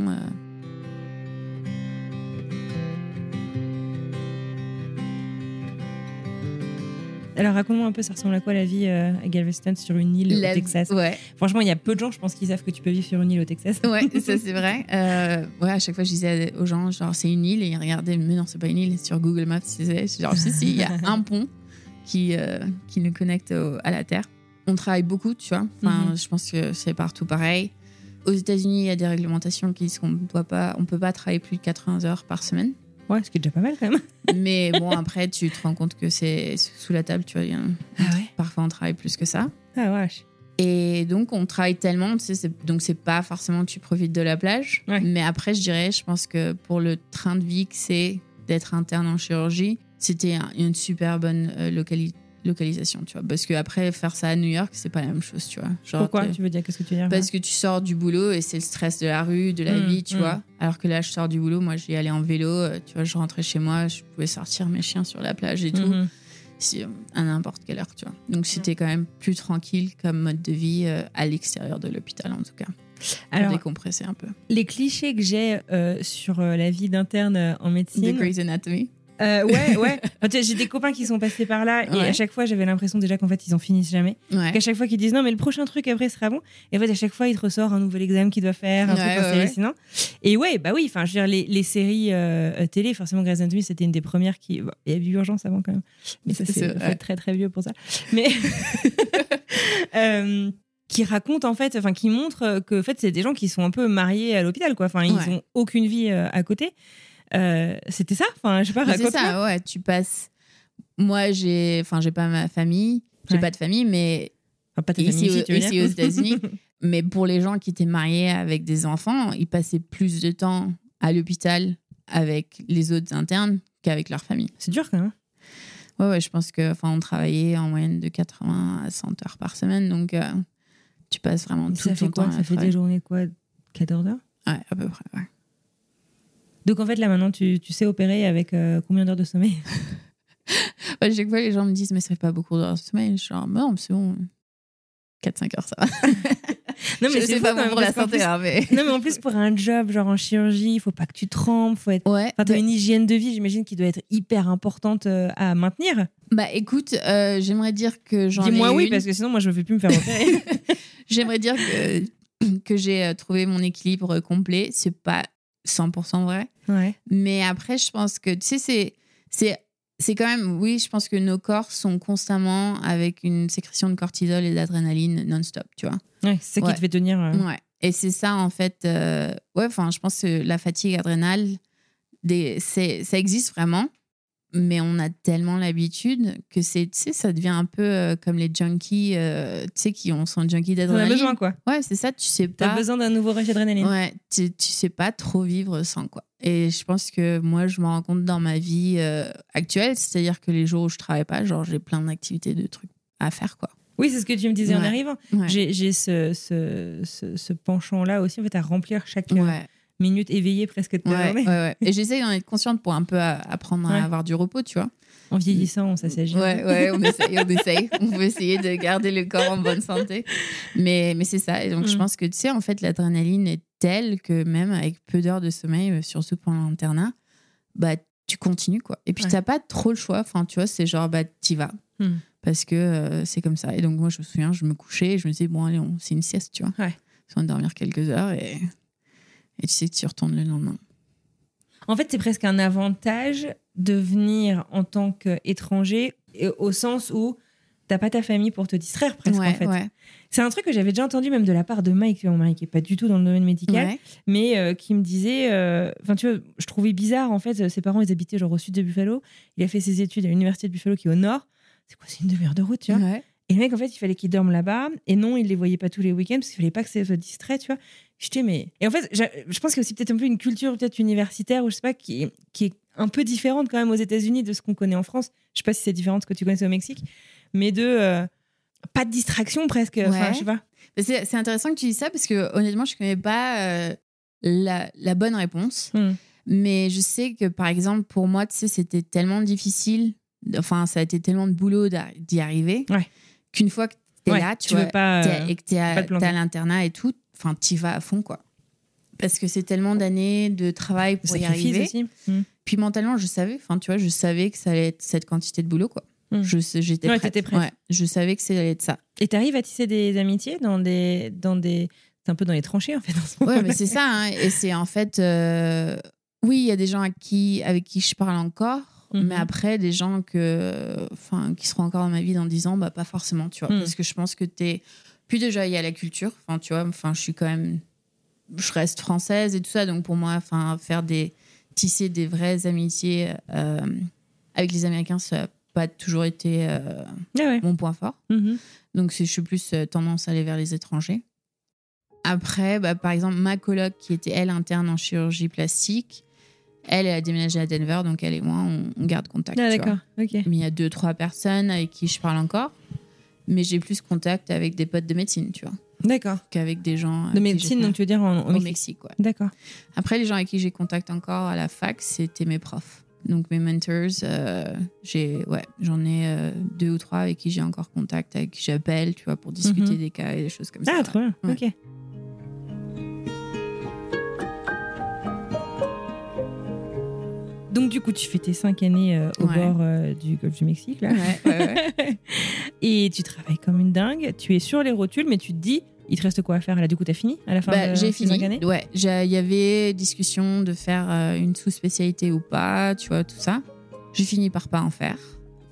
Alors, raconte-moi un peu, ça ressemble à quoi la vie euh, à Galveston sur une île La- au Texas? Ouais, Franchement, il y a peu de gens, je pense, qui savent que tu peux vivre sur une île au Texas. ouais ça, c'est vrai. Euh, ouais, à chaque fois, je disais aux gens, genre, c'est une île. Et ils regardaient, mais non, c'est pas une île. Sur Google Maps, c'est genre, si, si, il y a un pont qui, euh, qui nous connecte au- à la Terre. On travaille beaucoup, tu vois. Enfin, Mhm. je pense que c'est partout pareil. Aux États-Unis, il y a des réglementations qui disent qu'on doit pas, on peut pas travailler plus de 80 heures par semaine. Ouais, ce qui est déjà pas mal quand même. Mais bon, après, tu te rends compte que c'est sous la table, tu vois. Ah ouais Parfois, on travaille plus que ça. Ah wesh. Et donc, on travaille tellement, tu sais, c'est- donc c'est pas forcément que tu profites de la plage. Ouais. Mais après, je dirais, je pense que pour le train de vie que c'est d'être interne en chirurgie, c'était un- une super bonne euh, locali- localisation, tu vois. Parce que après, faire ça à New York, c'est pas la même chose, tu vois. Genre, Pourquoi Tu veux dire Qu'est-ce que tu veux dire Parce que tu sors du boulot et c'est le stress de la rue, de la Mm, vie, tu mm. vois. Alors que là, je sors du boulot, moi, j'y allais en vélo, euh, tu vois, je rentrais chez moi, je pouvais sortir mes chiens sur la plage et tout, Mhm. si- à n'importe quelle heure, tu vois. Donc c'était quand même plus tranquille comme mode de vie euh, à l'extérieur de l'hôpital, en tout cas. Pour Alors, décompresser un peu. les clichés que j'ai euh, sur la vie d'interne en De médecine. Grey's Anatomy. Euh, ouais, ouais. J'ai des copains qui sont passés par là et à chaque fois, j'avais l'impression déjà qu'en fait, ils en finissent jamais. Ouais. Qu'à chaque fois qu'ils disent non, mais le prochain truc après sera bon. Et en fait, à chaque fois, il te ressort un nouvel examen qu'il doit faire, un Ouais, truc hallucinant. Et ouais, bah oui, enfin, je veux dire, les, les séries euh, télé, forcément, Grey's Anatomy, c'était une des premières qui. bon, il y a eu Urgence avant quand même. Mais ça, C'est très très vieux pour ça. Mais. Euh, qui raconte en fait, enfin qui montre que en fait c'est des gens qui sont un peu mariés à l'hôpital quoi. Enfin ils Ouais. ont aucune vie euh, à côté. Euh, C'était ça? Enfin je sais pas. Bah, c'est ça, ouais. Tu passes. Moi, j'ai, enfin, j'ai pas ma famille, j'ai Ouais. pas de famille, mais Enfin, pas ta ici, famille au- tu veux ici aux États-Unis. mais pour les gens qui étaient mariés avec des enfants, ils passaient plus de temps à l'hôpital avec les autres internes qu'avec leur famille. C'est dur quand même. Ouais, ouais, je pense que, enfin, on travaillait en moyenne de 80 à 100 heures par semaine, donc euh, tu passes vraiment tout Ça ton fait quoi? Ça fait des journées quoi? 14 heures? Ouais, à peu près, ouais. Donc en fait là maintenant tu, tu sais opérer avec euh, combien d'heures de sommeil? À chaque fois, les gens me disent, mais ça fait pas beaucoup d'heures de sommeil. Je suis genre, non, mais c'est bon. 4-5 heures, ça va. Non, mais je c'est pas bon pour la santé, plus- hein, mais. Non, mais en plus, pour un job, genre en chirurgie, il faut pas que tu trempes, faut être. Ouais. Enfin, t'as une hygiène de vie, j'imagine, qui doit être hyper importante euh, à maintenir. Bah écoute, euh, j'aimerais dire que j'en ai Dis-moi oui, une. parce que sinon, moi, je ne veux plus me faire opérer. J'aimerais dire que, que j'ai trouvé mon équilibre complet. C'est pas 100% vrai. Ouais. Mais après, je pense que, tu sais, c'est, quand même, oui, je pense que nos corps sont constamment avec une sécrétion de cortisol et d'adrénaline non-stop, tu vois. Ouais, c'est ça Ouais. qui te fait tenir. euh, Ouais. Et c'est ça, en fait, euh, ouais, enfin, je pense que la fatigue adrénale, des, ça existe vraiment. Mais on a tellement l'habitude que c'est, tu sais, ça devient un peu euh, comme les junkies, euh, tu sais, qui ont son junkie T'en as d'adrénaline. besoin, quoi. Ouais, c'est ça, tu sais T'as pas. besoin d'un nouveau rush d'adrénaline. Ouais, tu, tu sais pas trop vivre sans quoi. Et je pense que moi, je me rends compte dans ma vie euh, actuelle, c'est-à-dire que les jours où je travaille pas, genre j'ai plein d'activités, de trucs à faire quoi. Oui, c'est ce que tu me disais en arrivant. Ouais. J'ai ce, ce, ce, ce penchant-là aussi, en fait, à remplir chaque Ouais, minute éveillée presque de ta ouais, journée. ouais, ouais. Et j'essaye d'en être consciente pour un peu apprendre à avoir du repos, tu vois. En vieillissant, ça s'agit. Ouais, ouais, on essaye, on essaye. On veut essayer de garder le corps en bonne santé. Mais, mais c'est ça. Et donc, je Mm. pense que, tu sais, en fait, l'adrénaline est telle que même avec peu d'heures de sommeil, euh, surtout pendant l'internat, bah, tu continues, quoi. Et puis, Ouais. t'as pas trop le choix. Enfin, tu vois, c'est genre, bah, t'y vas. Mm. Parce que euh, c'est comme ça. Et donc, moi, je me souviens, je me couchais et je me disais, bon, allez, on- c'est une sieste, tu vois. Ouais. De dormir quelques heures et, et tu sais que tu retournes le lendemain. En fait, c'est presque un avantage de venir en tant qu'étranger, au sens où t'as pas ta famille pour te distraire presque, ouais, en fait. ouais. C'est un truc que j'avais déjà entendu même de la part de Mike, mon mari qui est pas du tout dans le domaine médical, Ouais. mais euh, qui me disait, euh, enfin tu vois, je trouvais bizarre en fait, ses parents ils habitaient genre au sud de Buffalo, il a fait ses études à l'université de Buffalo qui est au nord, c'est quoi, c'est une demi-heure de route, tu vois? Et le mec en fait il fallait qu'il dorme là-bas, et non il les voyait pas tous les week-ends parce qu'il fallait pas que ça soit distrait, tu vois. J'étais mais et en fait je pense qu'il y a aussi peut-être un peu une culture peut-être universitaire ou je sais pas qui est, qui est un peu différente quand même aux États-Unis de ce qu'on connaît en France. Je sais pas si c'est différent de ce que tu connaissais au Mexique, mais de euh, pas de distraction presque. Enfin, je sais pas. C'est c'est intéressant que tu dises ça parce que honnêtement, je connais pas euh, la, la bonne réponse. Hmm. Mais je sais que par exemple, pour moi, tu sais, c'était tellement difficile. Enfin, ça a été tellement de boulot d'y arriver Ouais. qu'une fois que t'es Ouais, là, tu, tu vois, veux pas. euh, et que t'es à, à l'internat et tout, enfin, t'y vas à fond, quoi. Parce que c'est tellement d'années de travail pour y arriver. aussi. Hmm. Puis mentalement, je savais, enfin, tu vois, je savais que ça allait être cette quantité de boulot, quoi. Hmm. Je J'étais Ouais, prête. prête. Ouais, je savais que ça allait être ça. Et t'arrives à tisser des amitiés dans des. Dans des... C'est un peu dans les tranchées, en fait. en ce Ouais, moment. mais c'est ça. hein. Et c'est en fait. euh, Oui, il y a des gens à qui, avec qui je parle encore. Mhm. Mais après, des gens que, enfin, qui seront encore dans ma vie dans 10 ans, bah, pas forcément, tu vois. Mhm. Parce que je pense que t'es. Puis déjà, il y a la culture. Enfin, tu vois, enfin, je suis quand même. Je reste française et tout ça. Donc pour moi, enfin, faire des. Tisser des vraies amitiés euh, avec les Américains, ça n'a pas toujours été euh, Ah ouais. mon point fort. Mhm. Donc, je suis plus euh, tendance à aller vers les étrangers. Après, bah, par exemple, ma coloc, qui était elle interne en chirurgie plastique, elle, elle a déménagé à Denver, donc elle et moi, on, on garde contact. Ah, d'accord. Ok. Mais il y a deux, trois personnes avec qui je parle encore. Mais j'ai plus contact avec des potes de médecine, tu vois, D'accord. qu'avec des gens. avec De médecine, donc tu veux dire en, au au Mexique. Mexique, ouais. D'accord. Après, les gens avec qui j'ai contact encore à la fac, c'était mes profs. Donc mes mentors, euh, j'ai ouais, j'en ai euh, deux ou trois avec qui j'ai encore contact, avec qui j'appelle, tu vois, pour discuter Mhm. des cas et des choses comme ça. Ah, trop bien. Ouais. Ok. Donc, du coup, tu fais tes cinq années euh, au Ouais. bord euh, du golfe du Mexique, là. Ouais. Et tu travailles comme une dingue. Tu es sur les rotules, mais tu te dis, il te reste quoi à faire Là, du coup, t'as fini à la fin Bah, de j'ai fini. cinq Ouais, il y avait discussion de faire euh, une sous-spécialité ou pas, tu vois, tout ça. J'ai fini par pas en faire.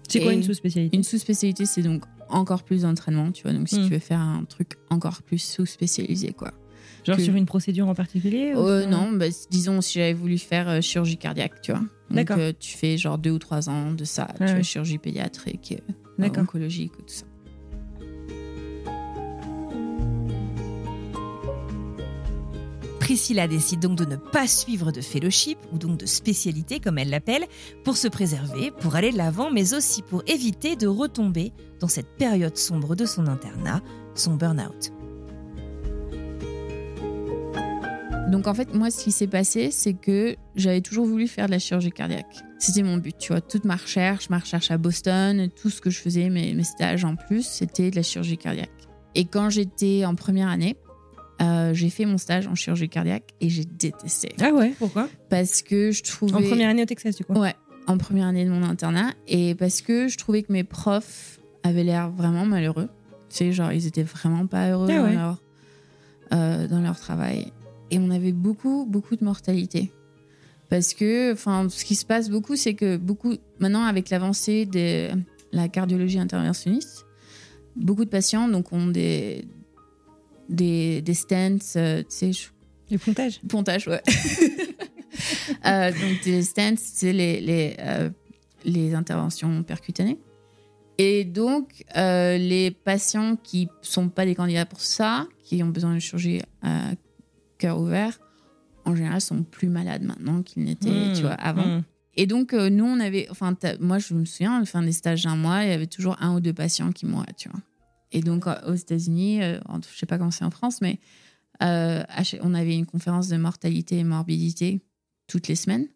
C'est quoi une sous-spécialité? Une sous-spécialité, c'est donc encore plus d'entraînement, tu vois. Donc si Hmm. tu veux faire un truc encore plus sous-spécialisé, quoi. Genre que- sur une procédure en particulier Euh, sur- non, bah, disons si j'avais voulu faire euh, chirurgie cardiaque, tu vois. Donc, D'accord. euh, tu fais genre deux ou trois ans de ça, tu Ouais, vois, ouais. chirurgie pédiatrique, euh, oncologique, tout ça. Priscilla décide donc de ne pas suivre de fellowship, ou donc de spécialité comme elle l'appelle, pour se préserver, pour aller de l'avant, mais aussi pour éviter de retomber dans cette période sombre de son internat, son burn-out. Donc en fait, moi, ce qui s'est passé, c'est que j'avais toujours voulu faire de la chirurgie cardiaque. C'était mon but, tu vois. Toute ma recherche, ma recherche à Boston, tout ce que je faisais, mes, mes stages en plus, c'était de la chirurgie cardiaque. Et quand j'étais en première année, euh, j'ai fait mon stage en chirurgie cardiaque et j'ai détesté. Ah ouais, pourquoi? Parce que je trouvais. En première année au Texas, du coup Ouais, en première année de mon internat. Et parce que je trouvais que mes profs avaient l'air vraiment malheureux. Tu sais, genre, ils étaient vraiment pas heureux Ah dans, leur, euh, dans leur travail. Et on avait beaucoup, beaucoup de mortalité. Parce que, enfin, ce qui se passe beaucoup, c'est que beaucoup, maintenant, avec l'avancée de la cardiologie interventionniste, beaucoup de patients donc, ont des, des, des stents, euh, tu sais, je Le pontage Pontage, ouais. Euh, donc, des stents, c'est les, les, euh, les interventions percutanées. Et donc, euh, les patients qui sont pas des candidats pour ça, qui ont besoin de chirurgie cœur ouvert, en général, sont plus malades maintenant qu'ils n'étaient, Mmh, tu vois, avant. mmh. Et donc, euh, nous, on avait. Enfin, moi, je me souviens, à la fin des stages d'un mois, il y avait toujours un ou deux patients qui mouraient, tu vois. Et donc, euh, aux États-Unis, euh, je sais pas comment c'est en France, mais euh, on avait une conférence de mortalité et morbidité toutes les semaines.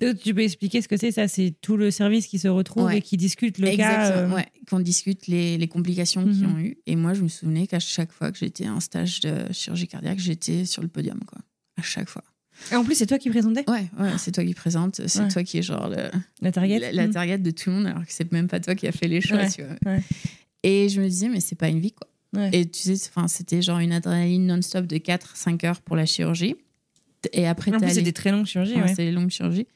Donc, Tu peux expliquer ce que c'est ça C'est tout le service qui se retrouve Ouais. et qui discute le Exactement, cas. euh, ouais, qu'on discute les, les complications qu'ils Mhm. ont eues. Et moi, je me souvenais qu'à chaque fois que j'étais en stage de chirurgie cardiaque, j'étais sur le podium, quoi. À chaque fois. Et en plus, c'est toi qui présentais? Ouais, ouais, c'est toi qui présente, c'est Ouais. toi qui est genre le, la target la, la Mmh. target de tout le monde, alors que c'est même pas toi qui as fait les choix, tu vois. Et je me disais, mais c'est pas une vie, quoi. Et tu sais, c'était genre une adrénaline non-stop de 4-5 heures pour la chirurgie. Et après, En plus, c'est des très longues chirurgies. Ouais. c'est les longues chirurgies.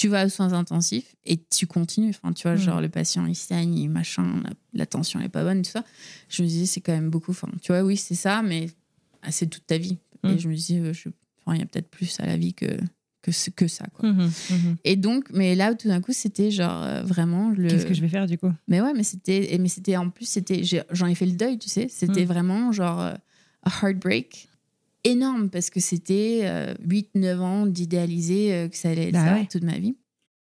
Tu vas aux soins intensifs et tu continues. Enfin, tu vois, Mm. genre le patient il saigne, il machin, la, la tension n'est pas bonne, tout ça. Je me disais, c'est quand même beaucoup. Enfin, tu vois, oui, c'est ça, mais ah, c'est toute ta vie. Mm. Et je me disais, euh, je- enfin, il y a peut-être plus à la vie que, que, ce- que ça. Quoi. Mhm, mhm. Et donc, mais là, tout d'un coup, c'était genre euh, vraiment le. Qu'est-ce que je vais faire du coup? Mais ouais, mais c'était, mais c'était en plus, c'était, j'en ai fait le deuil, tu sais. C'était Mm. vraiment genre euh, a heartbreak énorme parce que c'était 8-9 ans d'idéaliser euh, que ça allait être Bah ça ouais. toute ma vie.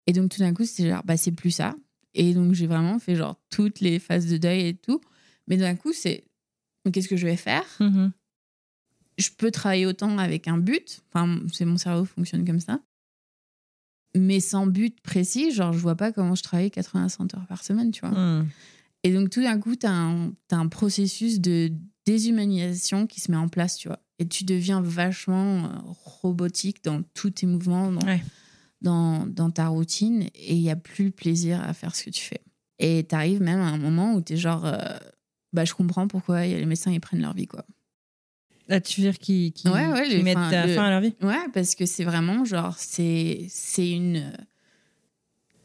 Et donc tout d'un coup, c'était genre, bah c'est plus ça. Et donc j'ai vraiment fait genre toutes les phases de deuil et tout. Mais d'un coup, c'est, mais qu'est-ce que je vais faire? Mhm. Je peux travailler autant avec un but. Enfin, c'est mon cerveau fonctionne comme ça. Mais sans but précis, genre je vois pas comment je travaille 80-100 heures par semaine, tu vois. Mhm. Et donc, tout d'un coup, tu as, un processus de déshumanisation qui se met en place, tu vois. Et tu deviens vachement euh, robotique dans tous tes mouvements, dans, Ouais. dans, dans ta routine, et il n'y a plus le plaisir à faire ce que tu fais. Et tu arrives même à un moment où tu es genre, euh, bah, je comprends pourquoi il y a les médecins, ils prennent leur vie, quoi. Ah, tu veux dire qu'ils qui, Ouais, ouais, les- mettent euh, le- fin à leur vie? Ouais, parce que c'est vraiment genre, c'est une.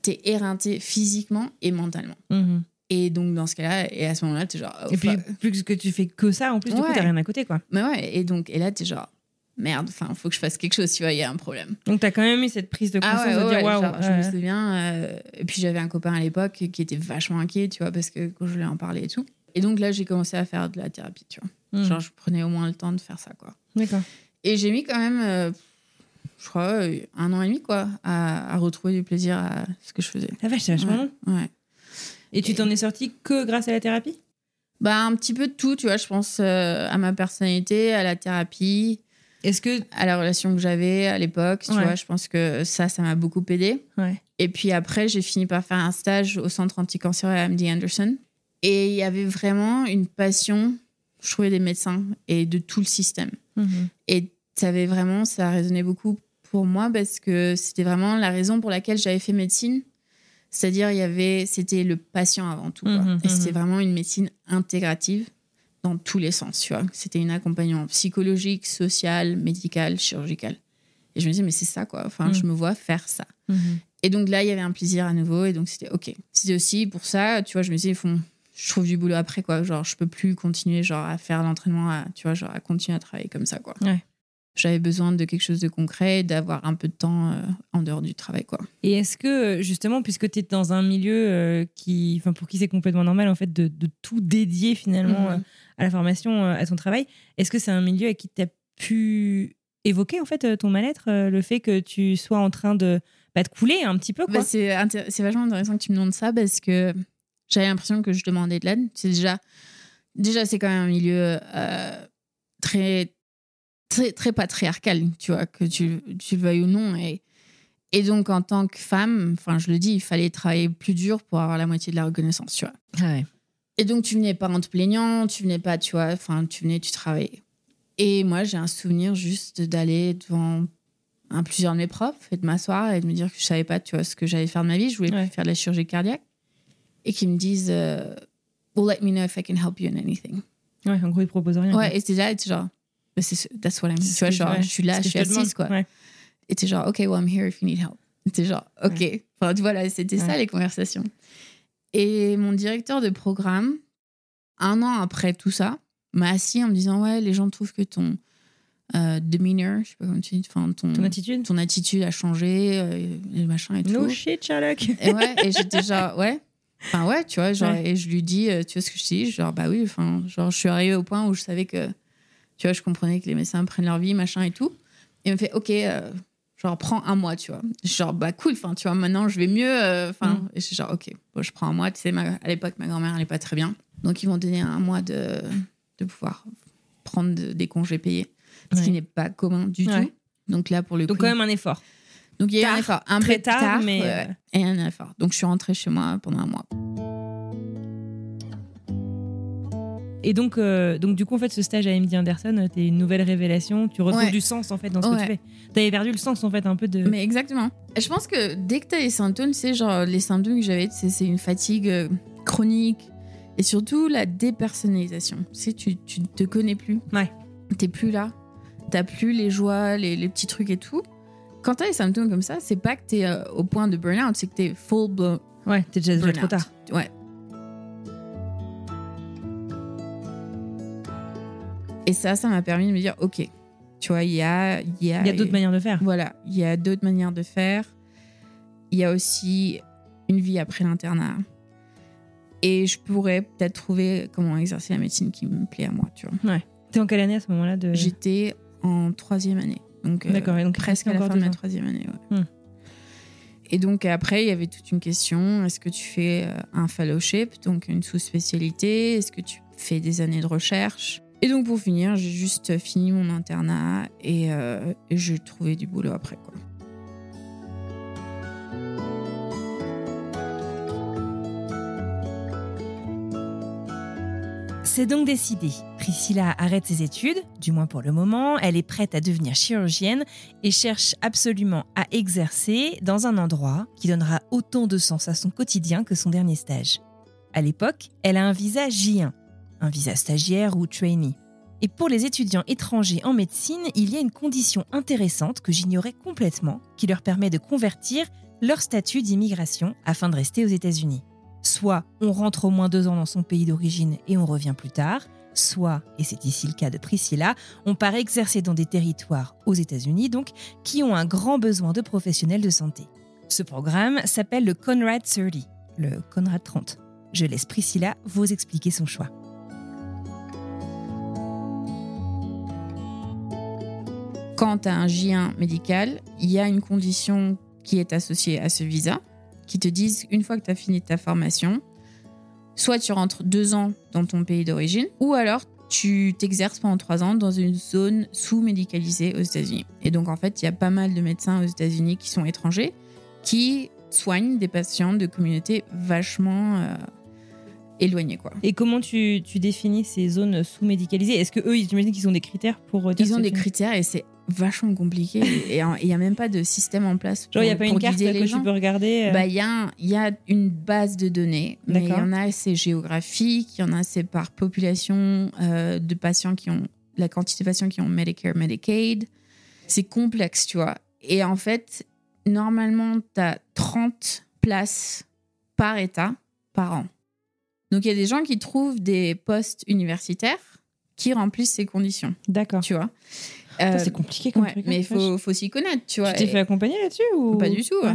T'es éreinté physiquement et mentalement. Mhm. Et donc, dans ce cas-là, et à ce moment-là, t'es genre. oh, Et puis, plus que tu fais que ça, en plus, du coup, Ouais. t'as rien à côté, quoi. Mais ouais, et donc, et là, t'es genre, merde, enfin, faut que je fasse quelque chose, tu vois, il y a un problème. Donc, t'as quand même eu cette prise de conscience Ah ouais, de ouais, dire waouh. genre, je ouais. me souviens. euh, et puis, j'avais un copain à l'époque qui était vachement inquiet, tu vois, parce que quand je lui en parlais et tout. Et donc, là, j'ai commencé à faire de la thérapie, tu vois. Mhm. Genre, je prenais au moins le temps de faire ça, quoi. D'accord. Et j'ai mis quand même, euh, je crois, un an et demi, quoi, à, à retrouver du plaisir à ce que je faisais. La vache, c'est vachement Ouais, long. ouais. Et tu t'en es sorti que grâce à la thérapie? Bah, un petit peu de tout, tu vois. Je pense euh, à ma personnalité, à la thérapie, Est-ce que. à la relation que j'avais à l'époque, tu Ouais. vois. Je pense que ça, ça m'a beaucoup aidé. Ouais. Et puis après, j'ai fini par faire un stage au centre anticancéreux à MD Anderson. Et il y avait vraiment une passion, je trouvais, des médecins et de tout le système. Mhm. Et ça avait vraiment, ça a résonné beaucoup pour moi parce que c'était vraiment la raison pour laquelle j'avais fait médecine. C'est-à-dire, il y avait, c'était le patient avant tout. quoi. Mhm, et c'était mhm. vraiment une médecine intégrative dans tous les sens, tu vois. C'était un accompagnement psychologique, social, médical, chirurgical. Et je me disais, mais c'est ça, quoi. Enfin, Mhm. je me vois faire ça. Mhm. Et donc là, il y avait un plaisir à nouveau. Et donc, c'était OK. C'était aussi pour ça, tu vois, je me disais, faut, je trouve du boulot après, quoi. Genre, je peux plus continuer, genre, à faire l'entraînement, à, tu vois, genre, à continuer à travailler comme ça, quoi. Ouais. J'avais besoin de quelque chose de concret, d'avoir un peu de temps euh, en dehors du travail, quoi. Et est-ce que, justement, puisque tu es dans un milieu euh, qui, pour qui c'est complètement normal, en fait, de, de tout dédier finalement Mhm. euh, à la formation, euh, à ton travail, est-ce que c'est un milieu avec qui tu as pu évoquer, en fait, ton mal-être, le fait que tu sois en train de, bah, de couler un petit peu, Bah, c'est c'est vachement intéressant que tu me demandes ça parce que j'avais l'impression que je demandais de l'aide. C'est déjà, déjà c'est quand même un milieu très, très, très patriarcal, tu vois, que tu, tu le veuilles ou non. Et, et donc, en tant que femme, enfin, je le dis, il fallait travailler plus dur pour avoir la moitié de la reconnaissance, tu vois. Ah ouais. Et donc, tu venais pas en te plaignant, tu venais pas, tu vois, enfin, tu venais, tu travaillais Et moi, j'ai un souvenir juste d'aller devant un, plusieurs de mes profs et de m'asseoir et de me dire que je savais pas, tu vois, ce que j'allais faire de ma vie. Je voulais Ouais. faire de la chirurgie cardiaque. Et qu'ils me disent, euh, well, let me know if I can help you in anything. Ouais, en gros, ils proposent rien. Ouais, et c'était là, genre, C'est ce- that's what I'm. Tu vois, genre, ouais, je suis là, je suis assise, quoi. Ouais. Et t'es genre, OK, well, I'm here if you need help. T'es genre, OK. Enfin, tu vois, là, c'était ça Ouais. les conversations. Et mon directeur de programme, un an après tout ça, m'a assis en me disant, ouais, les gens trouvent que ton euh, demeanor, je sais pas comment tu dis, enfin, ton, Ton attitude ton attitude a changé, euh, machin et No tout. shit, Sherlock. Et ouais, et j'étais genre, ouais. Enfin, ouais, tu vois, genre, Ouais. et je lui dis, euh, tu vois ce que je dis Genre, bah oui, enfin, genre, je suis arrivée au point où je savais que, tu vois, je comprenais que les médecins prennent leur vie, machin et tout. Et il me fait, ok, euh, genre, prends un mois, tu vois. Genre, bah cool, enfin, tu vois, maintenant, je vais mieux. euh, Enfin, Mm. et je genre, ok, bon, je prends un mois. Tu sais, ma- à l'époque, ma grand-mère, elle est pas très bien. Donc, ils vont donner un mois de, de pouvoir prendre de- des congés payés, ce qui n'est pas commun du Ouais. tout. Donc là, pour le Donc, coup. quand même un effort. Donc il y a eu un effort. Un très peu tard, mais, euh. Et un effort. Donc je suis rentrée chez moi pendant un mois. Et donc, euh, donc, du coup, en fait, ce stage à MD Anderson, euh, t'es une nouvelle révélation. Tu retrouves Ouais. du sens, en fait, dans ce que tu fais. T'avais perdu le sens, en fait, un peu de. Mais exactement. Et je pense que dès que tu as les symptômes, c'est genre les symptômes que j'avais, c'est une fatigue euh, chronique et surtout la dépersonnalisation. Tu sais, tu, tu te connais plus. Ouais. T'es plus là. T'as plus les joies, les, les petits trucs et tout. Quand t'as les symptômes comme ça, c'est pas que t'es euh, au point de burn-out, c'est que t'es full blown Ouais, t'es déjà, déjà trop tard. Ouais. Et ça, ça m'a permis de me dire, ok, tu vois, il y a, il y a, d'autres manières de faire. Voilà, il y a d'autres manières de faire. Il y a aussi une vie après l'internat. Et je pourrais peut-être trouver comment exercer la médecine qui me plaît à moi, tu vois. T'es en quelle année à ce moment-là de... J'étais en troisième année. Donc, euh, D'accord, et donc presque à la fin de ma troisième année. ouais. Hmm. Et donc après, il y avait toute une question. Est-ce que tu fais euh, un fellowship, donc une sous-spécialité? Est-ce que tu fais des années de recherche? Et donc pour finir, j'ai juste fini mon internat et, euh, et j'ai trouvé du boulot après. Quoi. C'est donc décidé. Priscilla arrête ses études, du moins pour le moment. Elle est prête à devenir chirurgienne et cherche absolument à exercer dans un endroit qui donnera autant de sens à son quotidien que son dernier stage. À l'époque, elle a un visa J1, un visa stagiaire ou trainee. Et pour les étudiants étrangers en médecine, il y a une condition intéressante que j'ignorais complètement qui leur permet de convertir leur statut d'immigration afin de rester aux États-Unis. Soit on rentre au moins deux ans dans son pays d'origine et on revient plus tard, soit, et c'est ici le cas de Priscilla, on part exercer dans des territoires aux États-Unis, donc, qui ont un grand besoin de professionnels de santé. Ce programme s'appelle le Conrad 30, le Conrad 30. Je laisse Priscilla vous expliquer son choix. Quand tu as un J1 médical, il y a une condition qui est associée à ce visa, qui te disent une fois que tu as fini ta formation, soit tu rentres deux ans dans ton pays d'origine, ou alors tu t'exerces pendant trois ans dans une zone sous-médicalisée aux États-Unis. Et donc en fait, il y a pas mal de médecins aux États-Unis qui sont étrangers, qui soignent des patients de communautés vachement euh, éloignées. Quoi. Et comment tu, tu définis ces zones sous-médicalisées? Est-ce que eux, j'imagine qu'ils ont des critères pour euh, dire Ils ont des critères et c'est vachement compliqué. et il n'y a même pas de système en place pour, Genre, il n'y a pas une carte que les tu gens. peux regarder euh, Bah, il y, a un- il y a une base de données, mais il y en a c'est géographique, il y en a c'est par population euh, de patients qui ont la quantité de patients qui ont Medicare, Medicaid. C'est complexe, tu vois. Et en fait, normalement, tu as 30 places par État par an. Donc il y a des gens qui trouvent des postes universitaires qui remplissent ces conditions, D'accord. tu vois. Euh, C'est compliqué comme ouais, truc. mais hein, il faut, faut s'y connaître, tu vois. Tu t'es Et- fait accompagner là-dessus ou Pas du tout. Ouais.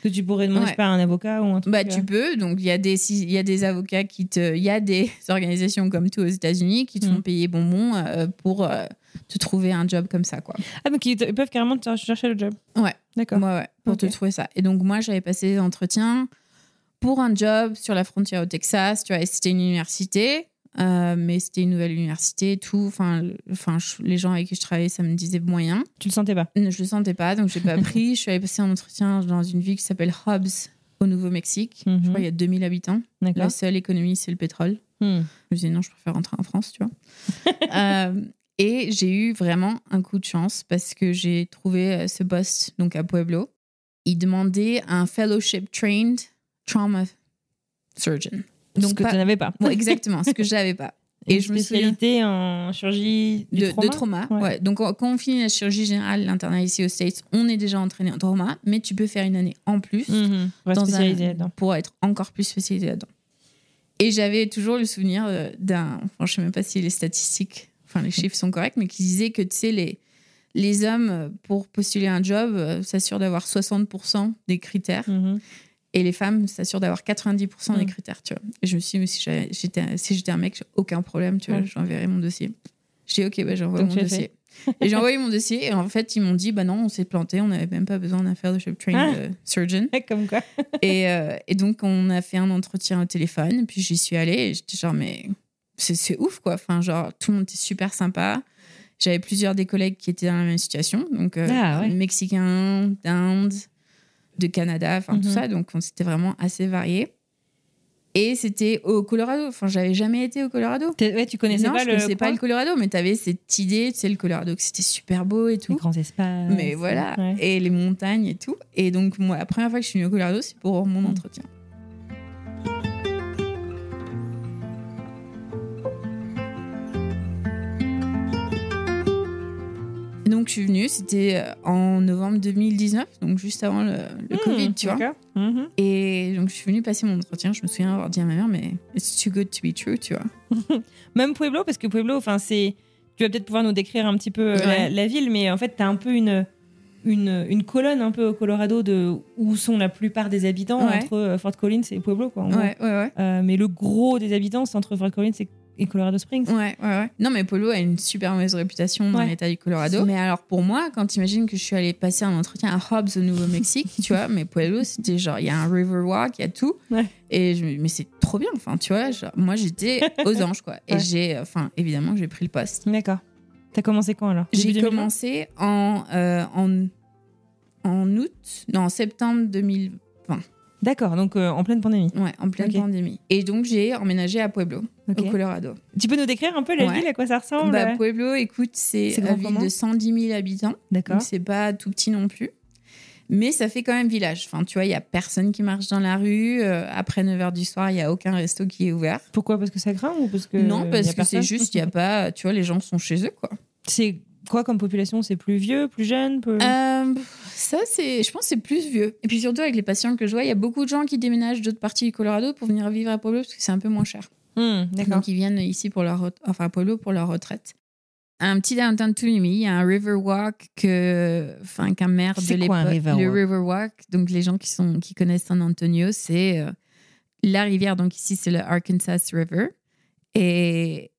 Parce que tu pourrais demander Ouais. pas, à un avocat ou un truc. Bah, euh, tu peux. Donc, il y, a des, si- y a des avocats qui te. Il y a des organisations comme tout aux États-Unis qui te Mm. font payer bonbon euh, pour euh, te trouver un job comme ça, quoi. Ah, donc ils, te- ils peuvent carrément te chercher le job. Ouais. D'accord. Ouais, ouais, pour te trouver ça. Et donc, moi, j'avais passé des entretiens pour un job sur la frontière au Texas, tu vois, et c'était une université. Euh, mais c'était une nouvelle université, tout. Enfin, le- enfin, je- les gens avec qui je travaillais, ça me disait moyen. Tu le sentais pas? Je le sentais pas, donc j'ai pas pris. Je suis allée passer un entretien dans une ville qui s'appelle Hobbs, au Nouveau-Mexique. Mhm. Je crois qu'il y a 2000 habitants. La seule économie, c'est le pétrole. Hmm. Je me disais non, je préfère rentrer en France, tu vois. Euh, Et j'ai eu vraiment un coup de chance parce que j'ai trouvé euh, ce boss donc à Pueblo. Il demandait un fellowship trained trauma surgeon. Donc, que pas- tu n'avais pas. Bon, exactement, ce que je n'avais pas. Et Et je me souviens spécialité en chirurgie du de trauma. de trauma. Ouais. ouais. Donc, quand on finit la chirurgie générale, l'internat ici aux States, on est déjà entraîné en trauma, mais tu peux faire une année en plus. Pour être dans un- pour être encore plus spécialisé là-dedans. Et j'avais toujours le souvenir euh, d'un, enfin, je sais même pas si les statistiques, enfin les chiffres sont corrects, mais qui disait que tu sais les les hommes euh, pour postuler un job euh, s'assurent d'avoir 60% des critères Mhm. Et les femmes s'assurent d'avoir 90% des Mm. critères, tu vois. Et je me suis dit, mais si j'étais si un mec, aucun problème, tu vois, j'enverrai mon dossier. J'ai dit, ok, bah, j'envoie mon dossier. et j'ai envoyé mon dossier et en fait, ils m'ont dit, bah non, on s'est planté, on n'avait même pas besoin d'un fellowship trained Ah. euh, surgeon. Comme quoi. Et, euh, et donc, on a fait un entretien au téléphone. Puis j'y suis allée et j'étais genre, mais c'est- c'est ouf, quoi. Enfin, genre, tout le monde était super sympa. J'avais plusieurs des collègues qui étaient dans la même situation. Donc, euh, Ah, ouais. Mexicains, d'Inde, de Canada, enfin, tout Mhm. ça. Donc, on- c'était vraiment assez varié. Et c'était au Colorado. Enfin, j'avais jamais été au Colorado. Ouais, tu connaissais non, pas je le. connaissais pas le Colorado, mais t'avais cette idée, tu sais, le Colorado, que c'était super beau et Les tout. grands espaces. Mais voilà, Ouais. et les montagnes et tout. Et donc, moi, la première fois que je suis venue au Colorado, c'est pour mon Mm. entretien. Je suis venue, c'était euh, en novembre 2019, donc juste avant le, le Hmm, Covid, tu vois. Mhm. Et donc, je suis venue passer mon entretien. Je me souviens avoir dit à ma mère, mais it's too good to be true, tu vois. Même Pueblo, parce que Pueblo, enfin, c'est. Tu vas peut-être pouvoir nous décrire un petit peu euh, la, ville, mais en fait, t'as un peu une, une, une colonne un peu au Colorado de où sont la plupart des habitants Ouais. entre euh, Fort Collins et Pueblo, quoi. en gros. Ouais. Euh, mais le gros des habitants, c'est entre Fort Collins et, et Colorado Springs. Ouais, ouais, ouais. Non, mais Polo a une super mauvaise réputation dans Ouais. l'État du Colorado. Mais alors, pour moi, quand t'imagines que je suis allée passer un entretien à Hobbs au Nouveau-Mexique, tu vois, mais Pueblo, c'était genre, il y a un Riverwalk, il y a tout. Ouais. Et je me mais c'est trop bien, enfin, tu vois. genre, moi, j'étais aux anges, quoi. Et Ouais. j'ai, enfin, évidemment, j'ai pris le poste. D'accord. T'as commencé quand alors? J'ai 2020? commencé en, euh, en, en août, non, en septembre 2020. D'accord, donc euh, en pleine pandémie. Ouais, en pleine pandémie. Et donc, j'ai emménagé à Pueblo, au Colorado. Tu peux nous décrire un peu la Ouais. ville, à quoi ça ressemble Bah, Pueblo, écoute, c'est une ville de 110 000 habitants. D'accord. Donc c'est pas tout petit non plus. Mais ça fait quand même village. Enfin, tu vois, il y a personne qui marche dans la rue. Euh, après 9h du soir, il y a aucun resto qui est ouvert. Pourquoi? Parce que ça craint ou parce que non, y parce a que c'est juste, il y a pas. Tu vois, les gens sont chez eux, quoi. C'est quoi comme population? C'est plus vieux, plus jeune. Euh, ça, c'est. Je pense c'est plus vieux. Et puis surtout, avec les patients que je vois, il y a beaucoup de gens qui déménagent d'autres parties du Colorado pour venir vivre à Pueblo parce que c'est un peu moins cher. Hmm, D'accord. Donc, ils viennent ici pour leur. Enfin, à Pueblo pour leur retraite. Un petit downtown Tulimi, il y a un Riverwalk que, enfin, qu'un maire de C'est l'époque. quoi un Riverwalk Le Riverwalk, donc les gens qui sont qui connaissent San Antonio, c'est euh, la rivière. Donc ici, c'est le Arkansas River, et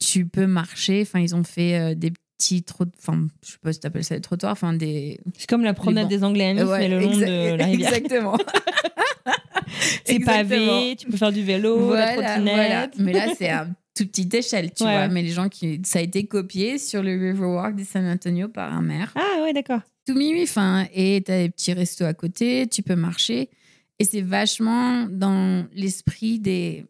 tu peux marcher. Enfin, ils ont fait euh, des petits trot, enfin, je sais pas si t'appelles ça des trottoirs, enfin des. C'est comme la promenade des Anglais Ouais, mais le long de la rivière. Exactement. C'est pavé, tu peux faire du vélo, la trottinette. voilà. Mais là, c'est à toute petite échelle, tu Ouais. vois. Mais les gens qui. Ça a été copié sur le Riverwalk de San Antonio par un maire. Ah ouais, d'accord. Tout mimi, enfin. Et t'as des petits restos à côté, tu peux marcher. Et c'est vachement dans l'esprit des.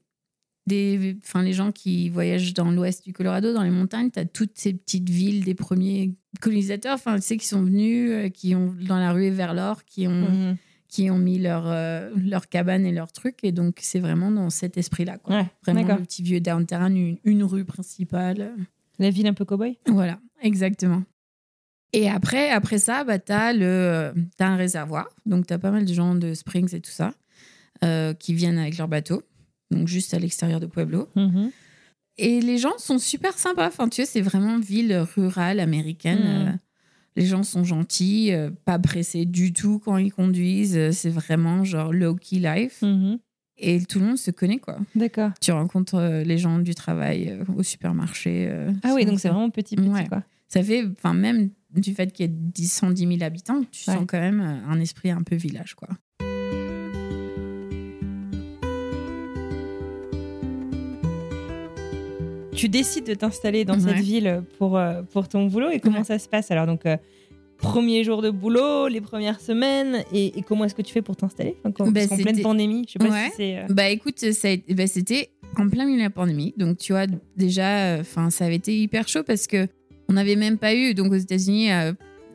Des, enfin, les gens qui voyagent dans l'ouest du Colorado, dans les montagnes, tu as toutes ces petites villes des premiers colonisateurs, enfin, tu sais, qui sont venus, euh, qui ont dans la ruée vers l'or, qui ont, Mhm. qui ont mis leur, euh, leur cabane et leur truc. Et donc, c'est vraiment dans cet esprit-là. quoi. Ouais, Vraiment le petit vieux downtown, une, une rue principale. La ville un peu cow-boy Voilà, exactement. Et après, après ça, bah, tu as, un réservoir. Donc, tu as pas mal de gens de Springs et tout ça euh, qui viennent avec leur bateau. Donc, juste à l'extérieur de Pueblo. Mhm. Et les gens sont super sympas. Enfin, tu sais, c'est vraiment ville rurale américaine. Mm. Euh, les gens sont gentils, euh, pas pressés du tout quand ils conduisent. Euh, C'est vraiment genre low-key life. Mhm. Et tout le monde se connaît, quoi. D'accord. Tu rencontres les gens du travail au supermarché. Ah oui, donc c'est vraiment petit, petit, Ouais. quoi. Ça fait, enfin, même du fait qu'il y ait 10, 110 000 habitants, tu Ouais. sens quand même un esprit un peu village, quoi. Tu décides de t'installer dans Ouais. cette ville pour, euh, pour ton boulot et comment Ouais. ça se passe alors donc euh, premier jour de boulot, les premières semaines et, et comment est-ce que tu fais pour t'installer? Enfin, quand- Bah, qu'en pleine pandémie, je sais pas Ouais. si c'est euh, Bah écoute, ça a bah, c'était en plein milieu de la pandémie. Donc, tu vois, déjà, enfin, ça avait été hyper chaud parce que on n'avait même pas eu. Donc, aux États-Unis,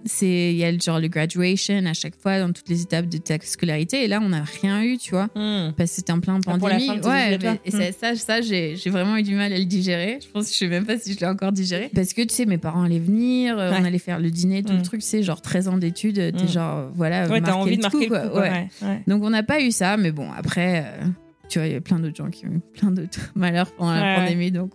c'est il y a le genre le graduation à chaque fois dans toutes les étapes de ta scolarité. Et là, on n'a rien eu, tu vois, Hmm. parce que c'était en plein Ah, pandémie. tes ouais, mais- et ça, ça, ça, j'ai j'ai vraiment eu du mal à le digérer. Je pense je sais même pas si je l'ai encore digéré. Parce que tu sais, mes parents allaient venir, euh, on allait faire le dîner, tout le truc, c'est genre 13 ans d'études, t'es Mm. genre, euh, voilà, Ouais, t'as envie de marquer coup, le quoi. coup, quoi. Ouais. Donc on n'a pas eu ça, mais bon, après, euh, tu vois, il y a plein d'autres gens qui ont eu plein d'autres malheurs pendant la pandémie, donc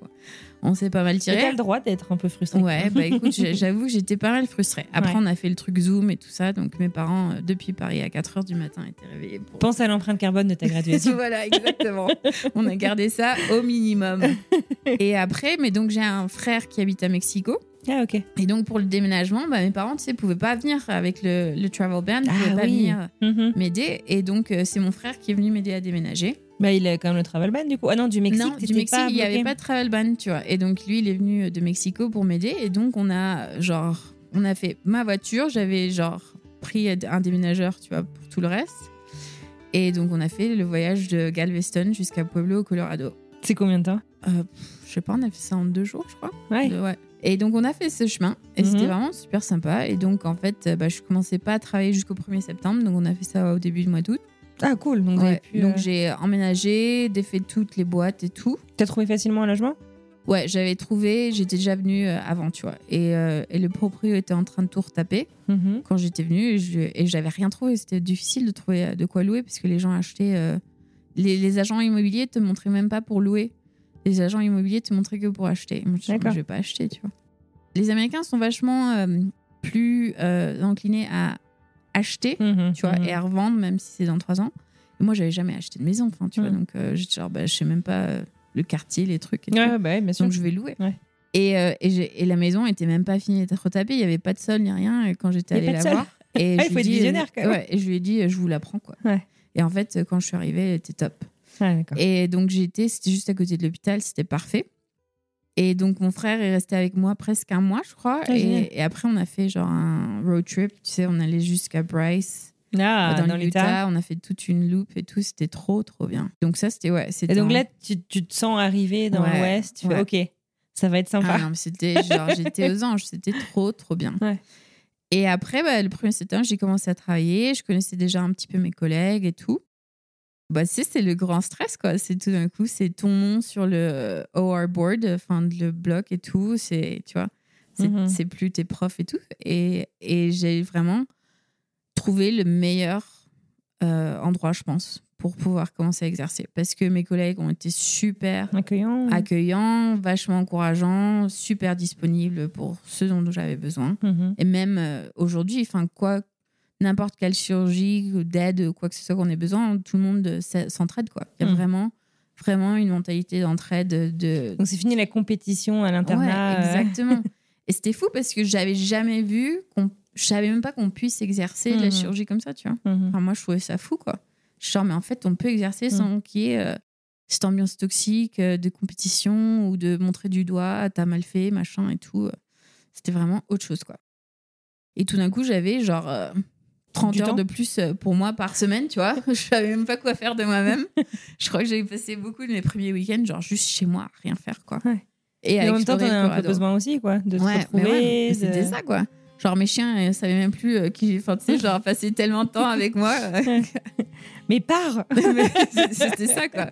on s'est pas mal tiré. t'as le droit d'être un peu frustré. Ouais, bah écoute, j'avoue que j'étais pas mal frustrée. Après, Ouais. on a fait le truc Zoom et tout ça, donc mes parents, euh, depuis Paris à 4h du matin, étaient réveillés pour. Pense à l'empreinte carbone de ta graduation. voilà, exactement. on a gardé ça au minimum. Et après, mais donc j'ai un frère qui habite à Mexico. Ah, ok. Et donc pour le déménagement, bah, mes parents, tu sais, pouvaient pas venir avec le, le travel ban, ils Ah pouvaient pas oui. venir Mhm. m'aider. Et donc euh, c'est mon frère qui est venu m'aider à déménager. Bah, il a quand même le travel ban du coup. Ah non, du Mexique, non, du Mexique, il n'y avait pas de travel ban, tu vois. Et donc lui, il est venu de Mexico pour m'aider. Et donc on a genre, on a fait ma voiture. J'avais genre pris un déménageur, tu vois, pour tout le reste. Et donc on a fait le voyage de Galveston jusqu'à Pueblo, au Colorado. C'est combien de temps? Euh, je sais pas, on a fait ça en deux jours, je crois. Ouais. De- ouais. Et donc on a fait ce chemin et Mhm. c'était vraiment super sympa. Et donc en fait, euh, bah, je commençais pas à travailler jusqu'au 1er septembre, donc on a fait ça au début du mois d'août. Ah, cool. Donc, vous avez Ouais. pu, Donc euh, j'ai emménagé, défait toutes les boîtes et tout. t'as trouvé facilement un logement? Ouais, j'avais trouvé, j'étais déjà venue euh, avant, tu vois. Et, euh, et le proprio était en train de tout retaper Mhm. quand j'étais venue et je- et j'avais rien trouvé. C'était difficile de trouver de quoi louer parce que les gens achetaient. euh, les, les agents immobiliers te montraient même pas pour louer. Les agents immobiliers te montraient que pour acheter. Moi, je, D'accord. je vais pas acheter, tu vois. Les Américains sont vachement euh, plus euh, inclinés à acheter, Mhm. tu vois, Mhm. et à revendre, même si c'est dans trois ans. Et moi, j'avais jamais acheté de maison, enfin, tu vois. Donc, euh, j'étais genre, bah, je sais même pas euh, le quartier, les trucs et. Ouais, bah, bien sûr. Donc je vais louer. Ouais. Et, euh, et, la maison était même pas finie d'être retapée, il n'y avait pas de sol ni rien et quand j'étais y allée la voir. Et Ah, je il faut lui être visionnaire, quand même. ouais, et je lui ai dit, je vous la prends quoi. Ouais. Et en fait, quand je suis arrivée, elle était top. Ah. Et donc j'étais, c'était juste à côté de l'hôpital, c'était parfait. Et donc mon frère est resté avec moi presque un mois, je crois. Ah, et, et après, on a fait genre un road trip, tu sais, on allait jusqu'à Bryce, Ah, dans, dans l'Utah. On a fait toute une loupe et tout, c'était trop, trop bien. Donc ça, c'était ouais. Et donc un- là, tu, tu te sens arriver dans Ouais, l'Ouest. Tu fais, ouais. OK, ça va être sympa. Ah non, mais c'était genre, j'étais aux anges, c'était trop, trop bien. Ouais. Et après, bah, le 1er septembre, j'ai commencé à travailler. Je connaissais déjà un petit peu mes collègues et tout. Bah, c'est c'est le grand stress, quoi. C'est tout d'un coup, c'est ton nom sur le OR board, enfin, le bloc et tout. C'est, tu vois, c'est Mhm. c'est plus tes profs et tout. Et, et j'ai vraiment trouvé le meilleur euh, endroit, je pense, pour pouvoir commencer à exercer. Parce que mes collègues ont été super Accueillant. accueillant, vachement encourageant, super disponible pour ce dont j'avais besoin. Mhm. Et même euh, aujourd'hui, enfin quoi, n'importe quelle chirurgie ou d'aide, ou quoi que ce soit qu'on ait besoin, tout le monde euh, s'entraide quoi. Il y a Mm. vraiment, vraiment une mentalité d'entraide. De... Donc c'est fini la compétition à l'internat. Ouais, euh. exactement. Et c'était fou parce que j'avais jamais vu qu'on, je savais même pas qu'on puisse exercer de la Mhm. chirurgie comme ça, tu vois. Enfin, moi, je trouvais ça fou, quoi. Genre, mais en fait, on peut exercer sans qu'il y ait euh, cette ambiance toxique euh, de compétition ou de montrer du doigt, ah, t'as mal fait, machin et tout. C'était vraiment autre chose, quoi. Et tout d'un coup, j'avais genre euh, 30 Du heures temps de plus euh, pour moi par semaine, tu vois. Je savais même pas quoi faire de moi-même. je crois que j'ai passé beaucoup de mes premiers week-ends, genre juste chez moi, rien faire, quoi. Ouais. Et Et en même temps, t'en as un peu besoin aussi, quoi, de Ouais, mais retrouver. ouais, mais de- c'était ça, quoi. Genre, mes chiens, ils savaient même plus euh, qui. Enfin, tu sais, genre, passer tellement de temps avec moi. euh, Mais pars C'était ça, quoi.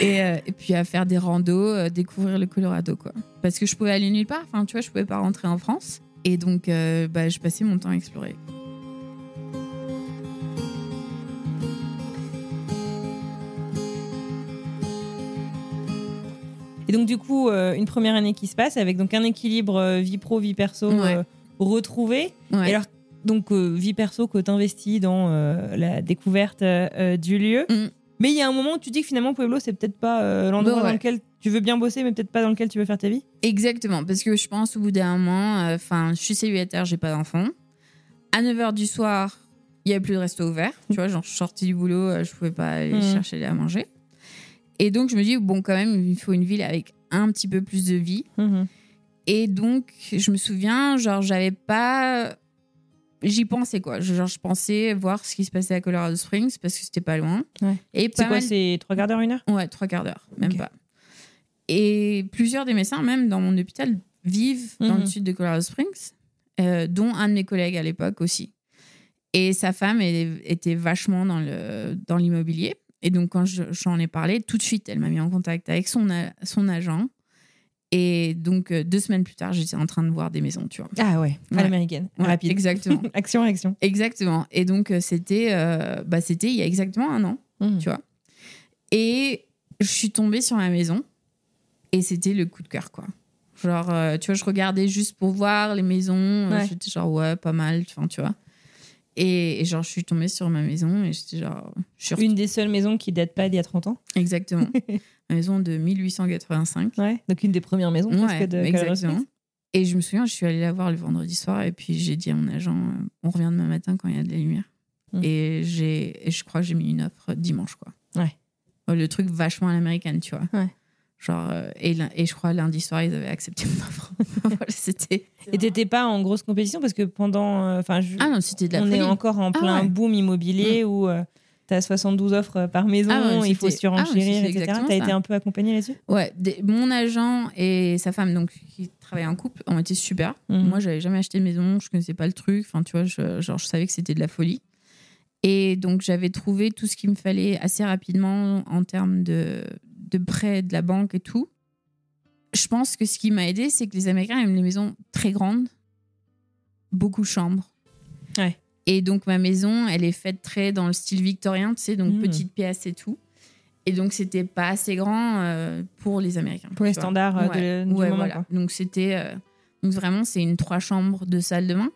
Et, euh, et puis à faire des randos, euh, découvrir le Colorado, quoi. Parce que je pouvais aller nulle part. Enfin, tu vois, je pouvais pas rentrer en France. Et donc, bah, je passais mon temps à explorer. Et donc, du coup, euh, une première année qui se passe avec donc un équilibre euh, vie pro, vie perso Ouais. euh, retrouvé. Ouais. Et alors, donc, vie perso que t'investis dans euh, la découverte du lieu. Mm. Mais il y a un moment où tu dis que finalement, Pueblo, c'est peut-être pas l'endroit dans lequel tu veux bien bosser, mais peut-être pas dans lequel tu veux faire ta vie. Exactement, parce que je pense au bout d'un moment, euh, enfin, je suis célibataire, j'ai pas d'enfant. À 9h du soir, il y avait plus de resto ouvert. Tu vois, genre, je suis sortie du boulot, euh, je pouvais pas aller Mhm. chercher à manger. Et donc, je me dis, bon, quand même, il faut une ville avec un petit peu plus de vie. Mhm. Et donc, je me souviens, genre, j'avais pas. J'y pensais, quoi. Genre, je pensais voir ce qui se passait à Colorado Springs parce que c'était pas loin. Ouais. Et pas C'est quoi, mal- c'est trois quarts d'heure, une heure? Ouais, trois quarts d'heure, même pas. Et plusieurs des médecins, même dans mon hôpital, vivent dans Mhm. le sud de Colorado Springs, euh, dont un de mes collègues à l'époque aussi. Et sa femme elle, était vachement dans le dans l'immobilier. Et donc, quand je- j'en ai parlé, tout de suite, elle m'a mis en contact avec son, son agent. Et donc, euh, deux semaines plus tard, j'étais en train de voir des maisons, tu vois. Ah ouais, à Ouais. l'américaine. Ouais, Rapide. Exactement. action, réaction. exactement. Et donc, euh, c'était euh, bah, c'était il y a exactement un an. Mhm. tu vois. Et je suis tombée sur la maison et c'était le coup de cœur, quoi. Genre, euh, tu vois, je regardais juste pour voir les maisons. Ouais. J'étais genre, ouais, pas mal, enfin, tu vois. Et, et genre, je suis tombée sur ma maison et j'étais genre, je suis Une des seules maisons qui date pas d'il y a 30 ans. Exactement. ma maison de 1885. Ouais. Donc une des premières maisons presque Ouais, de Colorado exactement. Et je me souviens, je suis allée la voir le vendredi soir et puis j'ai dit à mon agent, euh, on revient demain matin quand il y a de la lumière. Mm. Et, j'ai, et je crois que j'ai mis une offre dimanche, quoi. Ouais. Euh, Le truc vachement à l'américaine, tu vois. Ouais. Genre, euh, et, je crois lundi soir, ils avaient accepté mon offre. Voilà, c'était. Et t'étais pas en grosse compétition parce que pendant. euh, Enfin, je- Ah non, c'était de la on folie. est encore en Ah plein ouais. boom immobilier où euh, t'as 72 offres par maison, Ah ouais, il faut surenchérir, ah ouais, etc. T'as été un peu accompagnée là-dessus? Ouais, des- mon agent et sa femme, donc qui travaillaient en couple, ont été super. Mhm. Moi, j'avais jamais acheté de maison, je connaissais pas le truc. Enfin, tu vois, je, genre, je savais que c'était de la folie. Et donc, j'avais trouvé tout ce qu'il me fallait assez rapidement en termes de, de prêts de la banque et tout. Je pense que ce qui m'a aidé, c'est que les Américains aiment les maisons très grandes, beaucoup de chambres. Ouais. Et donc, ma maison, elle est faite très dans le style victorien, tu sais, donc Mhm. petite pièce et tout. Et donc, c'était pas assez grand euh, pour les Américains. Pour les vois. standards euh, Ouais, de- du ouais, moment. voilà. Donc c'était euh, donc vraiment c'est une trois chambres de salle de bain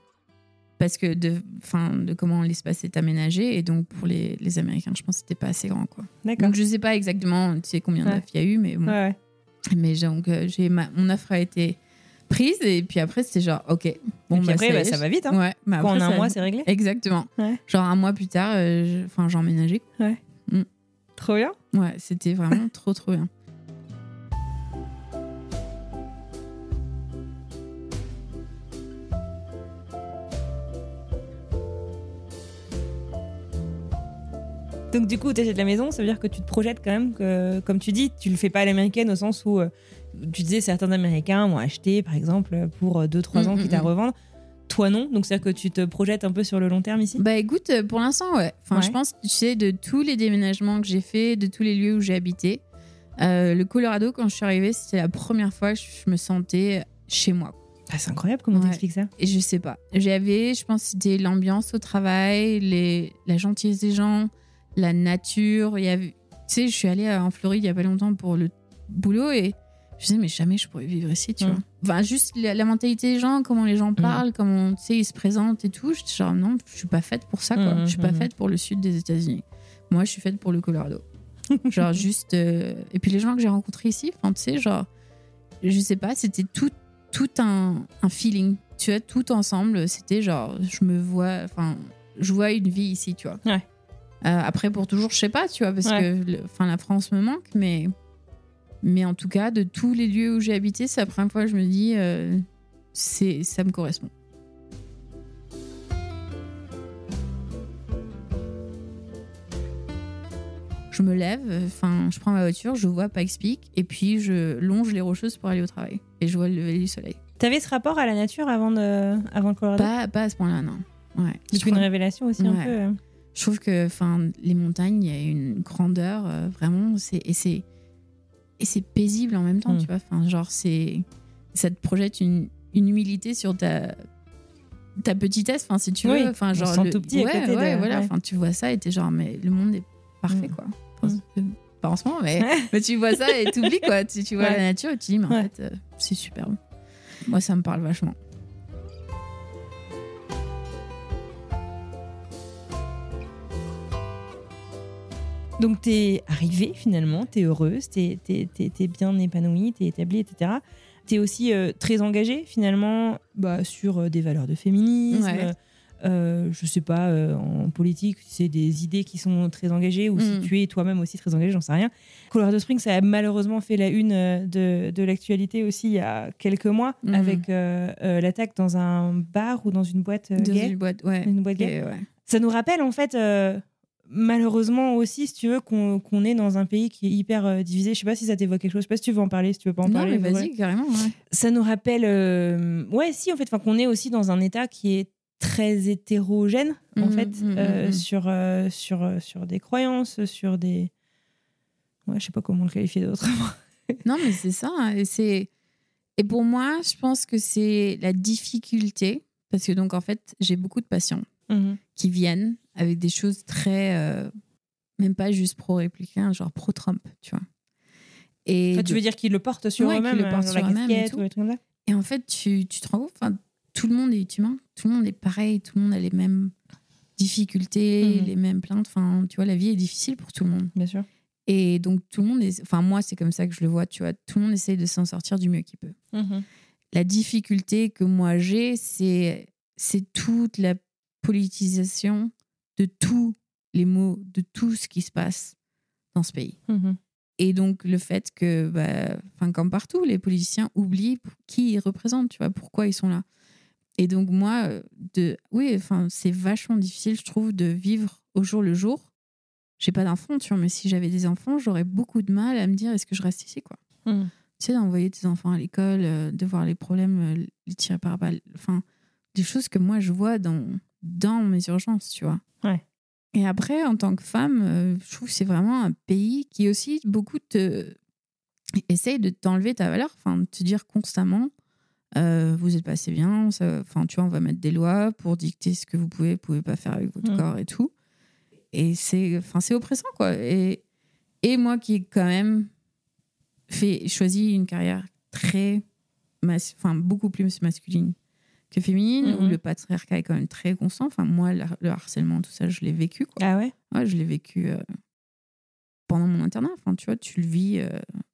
parce que de enfin de comment l'espace est aménagé et donc pour les, les Américains je pense que c'était pas assez grand quoi. Donc je sais pas exactement tu sais combien Ouais. d'offres il y a eu mais bon. Ouais, ouais. mais donc euh, j'ai ma mon offre a été prise et puis après c'était genre ok bon Et puis bah, après, y bah, ça va vite. Hein. Ouais, mais Quand après, en un ça- mois, c'est réglé. Exactement. Ouais. Genre un mois plus tard, euh, j'ai emménagé. Trop bien. Ouais, c'était vraiment trop trop bien. Donc du coup, tu achètes la maison, ça veut dire que tu te projettes quand même que, comme tu dis, tu le fais pas à l'américaine au sens où euh, tu disais certains Américains ont acheté, par exemple, pour 2-3 Mm, ans, mm, quitte à mm. revendre. Toi non, donc c'est-à-dire que tu te projettes un peu sur le long terme ici? Bah écoute, euh, pour l'instant, ouais. Enfin, Ouais. je pense, tu sais, de tous les déménagements que j'ai fait, de tous les lieux où j'ai habité, euh, le Colorado, quand je suis arrivée, c'était la première fois que je me sentais chez moi. Ah, C'est incroyable comment Ouais. t'expliques ça. Et je sais pas. J'avais, je pense, c'était l'ambiance au travail, les, la gentillesse des gens, la nature. Il y avait, tu sais, je suis allée en Floride il y a pas longtemps pour le boulot et je me disais, mais jamais je pourrais vivre ici, tu Mm. vois. Enfin, juste la, la mentalité des gens, comment les gens parlent, comment, tu sais, ils se présentent et tout. J'étais genre, non, je suis pas faite pour ça, quoi. Mm, Je suis pas mm. faite pour le sud des États-Unis. Moi, je suis faite pour le Colorado. genre, juste. euh, Et puis les gens que j'ai rencontrés ici, enfin, tu sais, genre, je sais pas, c'était tout, tout un, un feeling. Tu vois, tout ensemble, c'était genre, je me vois, enfin, je vois une vie ici, tu vois. Ouais. Euh, après, pour toujours, je sais pas, tu vois, parce Ouais. que le- enfin, la France me manque, mais, mais en tout cas, de tous les lieux où j'ai habité, c'est la première fois que je me dis, euh, c'est, ça me correspond. Je me lève, enfin, je prends ma voiture, je vois Pikes Peak, et puis je longe les rocheuses pour aller au travail. Et je vois le lever du soleil. T'avais ce rapport à la nature avant, de... avant le Colorado? Pas, pas à ce point-là, non. Ouais. C'est une crois- révélation aussi un peu. Je trouve que enfin les montagnes il y a une grandeur euh, vraiment c'est et c'est et c'est paisible en même temps Mm. tu vois. Enfin genre c'est ça te projette une, une humilité sur ta ta petitesse enfin si tu Oui, veux. Enfin genre le- tout petit à ouais, de- ouais, voilà ouais. enfin tu vois ça et t'es genre mais le monde est parfait Mm. quoi. Enfin, c'est- pas en ce moment mais, mais tu vois ça et t'oublies quoi. Tu, tu vois la nature et tu dis mais en fait euh, c'est superbe. Moi ça me parle vachement Donc t'es arrivée finalement, t'es heureuse, t'es t'es- t'es- t'es bien épanouie, t'es établie, etc. T'es aussi euh, très engagée finalement bah, sur euh, des valeurs de féminisme. Ouais. euh, je sais pas, euh, en politique, c'est des idées qui sont très engagées, ou si Mm. tu es toi-même aussi très engagée, j'en sais rien. Colorado Springs, ça a malheureusement fait la une de, de l'actualité aussi il y a quelques mois, Mm. avec l'attaque dans un bar ou dans une boîte dans gay. une boîte ouais Une boîte gay. Ouais. Ça nous rappelle en fait, malheureusement aussi, si tu veux, qu'on est dans un pays qui est hyper euh, divisé. Je sais pas si ça t'évoque quelque chose. Je sais pas si tu veux en parler, si tu veux pas en non, parler. mais ouais. vas-y, carrément. ouais. Ça nous rappelle, euh, ouais, si en fait, enfin qu'on est aussi dans un État qui est très hétérogène en Mhm, fait mhm, euh, mhm. sur euh, sur euh, sur des croyances, sur des, ouais, je sais pas comment le qualifier d'autrement. Non, mais c'est ça. hein, Et, c'est... et pour moi, je pense que c'est la difficulté. Parce que, donc, en fait, j'ai beaucoup de patients qui viennent avec des choses très. euh, même pas juste pro-républicain, genre pro-Trump, tu vois. Et, Enfin, tu de- veux dire qu'ils le portent sur Ouais, eux-mêmes, le portent euh, sur eux-mêmes et tout. et en fait, tu, tu te rends compte, tout le monde est humain, tout le monde est pareil, tout le monde a les mêmes difficultés, Mhm. les mêmes plaintes. Enfin, tu vois, la vie est difficile pour tout le monde. Bien sûr. Et donc, tout le monde est. Enfin, moi, c'est comme ça que je le vois, tu vois. Tout le monde essaye de s'en sortir du mieux qu'il peut. la difficulté que moi j'ai, c'est c'est toute la politisation de tous les mots, de tout ce qui se passe dans ce pays. Et donc le fait que, bah, comme partout, les politiciens oublient qui ils représentent, tu vois, pourquoi ils sont là. Et donc moi, euh, de, oui, enfin c'est vachement difficile, je trouve, de vivre au jour le jour. J'ai pas d'enfants, tu vois, mais si j'avais des enfants, j'aurais beaucoup de mal à me dire est-ce que je reste ici, quoi? Mhm. tu sais, d'envoyer tes enfants à l'école, euh, de voir les problèmes, euh, les tirer par balle, enfin, des choses que moi je vois dans, dans mes urgences, tu vois. Ouais. Et après, en tant que femme, euh, je trouve que c'est vraiment un pays qui aussi beaucoup te essaye de t'enlever ta valeur, enfin, de te dire constamment, euh, vous êtes pas assez bien, enfin, tu vois, on va mettre des lois pour dicter ce que vous pouvez, pouvez pas faire avec votre Mm. corps et tout. Et c'est, enfin, c'est oppressant, quoi. Et, et moi qui ai quand même fait, choisi une carrière très, enfin, beaucoup plus masculine que féminine, où Mhm. le patriarcat est quand même très constant. Enfin, moi, le, le harcèlement, tout ça, je l'ai vécu, quoi. Ah ouais? Ouais, je l'ai vécu euh, pendant mon internat. Enfin, tu vois, tu le vis euh,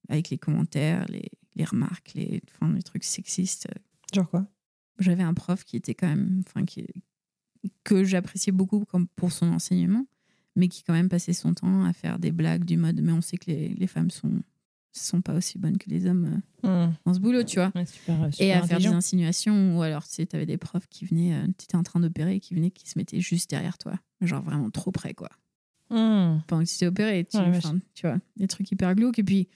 avec les commentaires, les, les remarques, les, enfin, les trucs sexistes. Genre quoi? J'avais un prof qui était quand même, enfin, qui, que j'appréciais beaucoup comme pour son enseignement, mais qui quand même passait son temps à faire des blagues du mode, mais on sait que les, les femmes sont sont pas aussi bonnes que les hommes euh, dans ce boulot, tu vois. Ouais, super, super Et à faire des insinuations, ou alors, tu sais, t'avais des profs qui venaient, tu étais en train d'opérer, qui venaient, qui se mettaient juste derrière toi. Genre vraiment trop près, quoi Mhm. pendant que tu t'es opéré. Tu, Ouais, tu vois, des trucs hyper glauques. Et puis,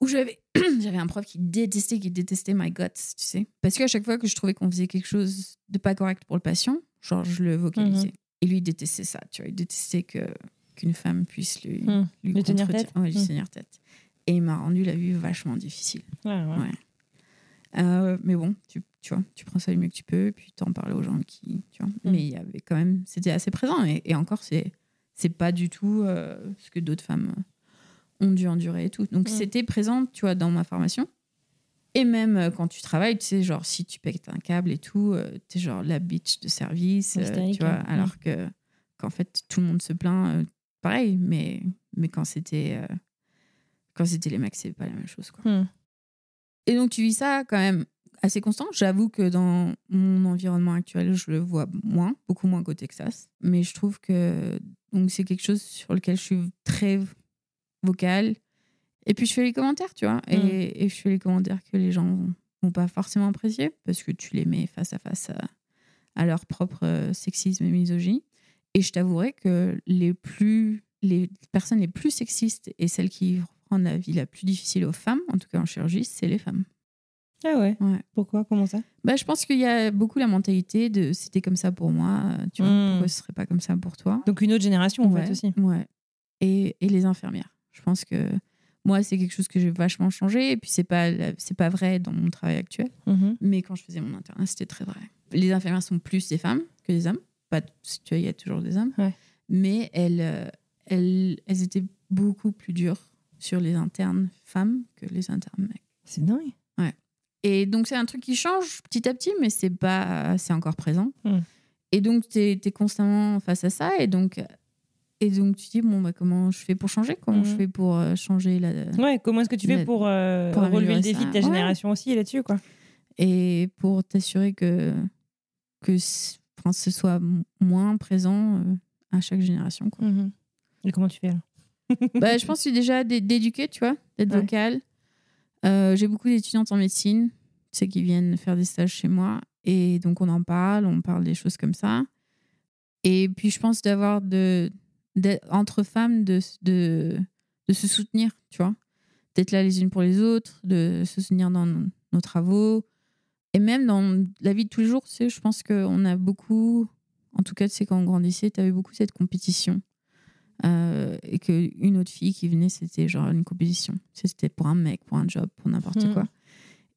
où j'avais j'avais un prof qui détestait, qui détestait my guts, tu sais. Parce qu'à chaque fois que je trouvais qu'on faisait quelque chose de pas correct pour le patient, genre, je le vocalisais. Mhm. Et lui, il détestait ça, tu vois. Il détestait que qu'une femme puisse lui, Mhm. lui, Lui tenir tête. Ouais, lui Mhm. tenir tête. Et il m'a rendu la vie vachement difficile. Ouais, ouais. Ouais. Euh, mais bon, tu, tu vois, tu prends ça du mieux que tu peux, puis t'en parles aux gens qui, tu vois. Mm. Mais il y avait quand même, c'était assez présent. Et, et encore, c'est, c'est pas du tout euh, ce que d'autres femmes ont dû endurer et tout. Donc Mm. c'était présent, tu vois, dans ma formation. Et même euh, quand tu travailles, tu sais, genre, si tu pètes un câble et tout, euh, t'es genre la bitch de service, tu vois, hein. alors que, qu'en fait, tout le monde se plaint, pareil, mais, mais quand c'était, quand c'était les mecs, c'est pas la même chose, quoi. Mhm. Et donc, tu vis ça quand même assez constant. J'avoue que dans mon environnement actuel, je le vois moins, beaucoup moins qu'au Texas. Mais je trouve que donc c'est quelque chose sur lequel je suis très vocale. Et puis, je fais les commentaires, tu vois. Et, et je fais les commentaires que les gens vont pas forcément apprécier parce que tu les mets face à face à, à leur propre euh, sexisme et misogynie. Et je t'avouerai que les plus les personnes les plus sexistes et celles qui rendent la vie la plus difficile aux femmes, en tout cas en chirurgie, c'est les femmes. Ah ouais Ouais. Pourquoi? Comment ça? Bah, je pense qu'il y a beaucoup la mentalité de c'était comme ça pour moi, euh, tu vois, Mm. pourquoi ce serait pas comme ça pour toi? Donc une autre génération, en ouais, fait, aussi. Ouais. Et, et les infirmières. Je pense que moi, c'est quelque chose que j'ai vachement changé. Et puis, c'est pas, c'est pas vrai dans mon travail actuel. Mhm. Mais quand je faisais mon internat, c'était très vrai. Les infirmières sont plus des femmes que des hommes. Pas, tu vois, il y a toujours des hommes. Ouais. Mais elles, euh, elles, elles étaient beaucoup plus dures sur les internes femmes que les internes mecs. C'est dingue. Et donc, c'est un truc qui change petit à petit, mais c'est pas, c'est encore présent. Mm. Et donc, tu es, constamment face à ça. Et donc, et donc tu dis, bon, bah, comment je fais pour changer? Comment Mhm. je fais pour euh, changer la. Ouais, comment est-ce que tu fais pour, euh, pour relever le défi ça? de ta Ouais. génération aussi là-dessus, quoi? Et pour t'assurer que, que enfin, ce soit moins présent euh, à chaque génération. Quoi. Mhm. Et comment tu fais alors? bah, je pense que c'est déjà d'é- d'éduquer, tu vois, d'être Ouais. vocal. Euh, J'ai beaucoup d'étudiantes en médecine, tu sais, qui viennent faire des stages chez moi. Et donc, on en parle, on parle des choses comme ça. Et puis, je pense d'avoir de, entre femmes de, de, de se soutenir, tu vois. D'être là les unes pour les autres, de se soutenir dans nos travaux. Et même dans la vie de tous les jours, tu sais, je pense qu'on a beaucoup, en tout cas, tu sais, quand on grandissait, tu avais beaucoup cette compétition. Euh, et qu'une autre fille qui venait, c'était genre une compétition. C'était pour un mec, pour un job, pour n'importe Hmm. quoi.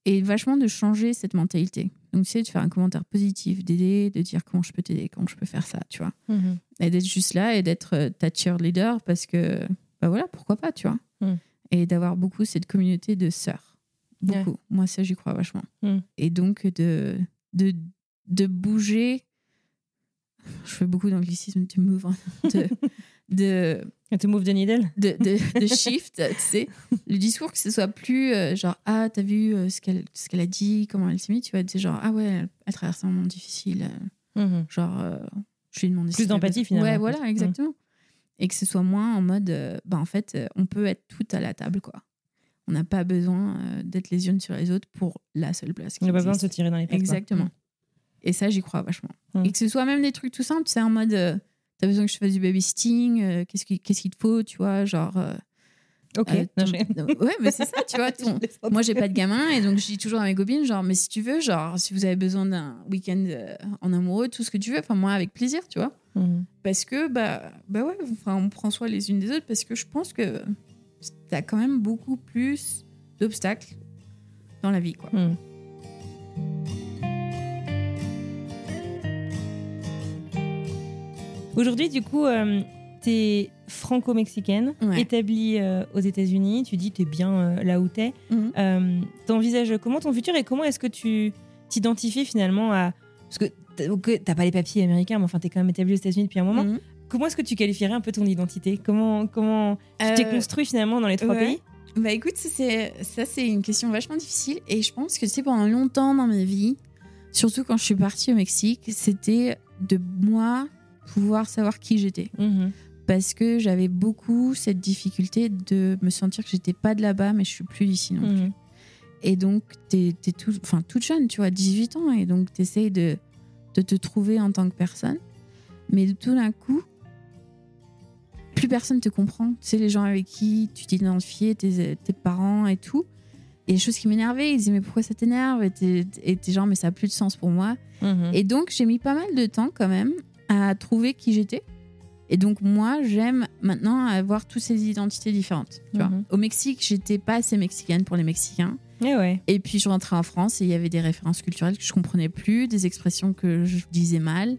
Et vachement de changer cette mentalité. Donc, sais, de faire un commentaire positif, d'aider, de dire comment je peux t'aider, comment je peux faire ça, tu vois. Mhm. Et d'être juste là et d'être euh, ta cheerleader parce que, bah voilà, pourquoi pas, tu vois. Mm. Et d'avoir beaucoup cette communauté de sœurs. Beaucoup. Moi, ça, j'y crois vachement. Et donc, de, de, de bouger. Je fais beaucoup d'anglicisme, de move, de, de, tu move the needle de, de, de shift, tu sais. Le discours, que ce soit plus euh, genre, ah, t'as vu euh, ce qu'elle a dit, comment elle s'est mise, tu vois, c'est genre, ah ouais, elle, elle traverse un moment difficile. euh, Mhm. Genre, euh, je lui ai demandé Plus d'empathie, finalement, Ouais, voilà, fait. exactement. Et que ce soit moins en mode, euh, bah, en fait, on peut être toutes à la table, quoi. On n'a pas besoin d'être les unes sur les autres pour la seule place. Il qui n'y a pas besoin de se tirer dans les pattes. quoi. Exactement. Et ça, j'y crois vachement. Mm. Et que ce soit même des trucs tout simples, c'est en mode, t'as besoin que je fasse du babysitting, euh, qu'est-ce qu'il qu'est-ce qu'il te faut, tu vois, genre. euh, Ok. euh, ton- ouais, mais c'est ça, tu vois. ton- moi, j'ai pas de gamin et donc je dis toujours à mes copines, genre, mais si tu veux, genre, si vous avez besoin d'un week-end euh, en amoureux, tout ce que tu veux, enfin, moi, avec plaisir, tu vois. Mhm. Parce que, bah, bah ouais, enfin, on prend soin les unes des autres parce que je pense que t'as quand même beaucoup plus d'obstacles dans la vie, quoi. Mhm. Aujourd'hui, du coup, euh, t'es franco-mexicaine, Ouais. établie euh, aux États-Unis. Tu dis t'es bien euh, là où t'es. Mhm. Euh, T'envisages comment ton futur et comment est-ce que tu t'identifies finalement à parce que t'as- pas les papiers américains, mais enfin t'es quand même établie aux États-Unis depuis un moment. Mhm. Comment est-ce que tu qualifierais un peu ton identité? Comment comment tu t'es construit finalement dans les trois ouais. pays? Bah écoute, ça c'est ça, c'est une question vachement difficile et je pense que c'est pendant longtemps dans ma vie, surtout quand je suis partie au Mexique, c'était de moi pouvoir savoir qui j'étais Mhm. parce que j'avais beaucoup cette difficulté de me sentir que j'étais pas de là-bas mais je suis plus d'ici non plus. Mhm. Et donc t'es es tout, toute jeune, tu vois, 18 ans et donc t'essayes de de te trouver en tant que personne, mais tout d'un coup plus personne te comprend. Tu sais, les gens avec qui tu t'identifiais, tes, tes parents et tout. Et les choses qui m'énervaient, ils disaient Mais pourquoi ça t'énerve? Et t'es et t'es genre Mais ça a plus de sens pour moi. Mhm. Et donc, j'ai mis pas mal de temps quand même à trouver qui j'étais. Et donc, moi, j'aime maintenant avoir toutes ces identités différentes. Tu vois. Mhm. Au Mexique, j'étais pas assez mexicaine pour les Mexicains. Eh ouais. Et puis, je rentrais en France et il y avait des références culturelles que je comprenais plus, des expressions que je disais mal.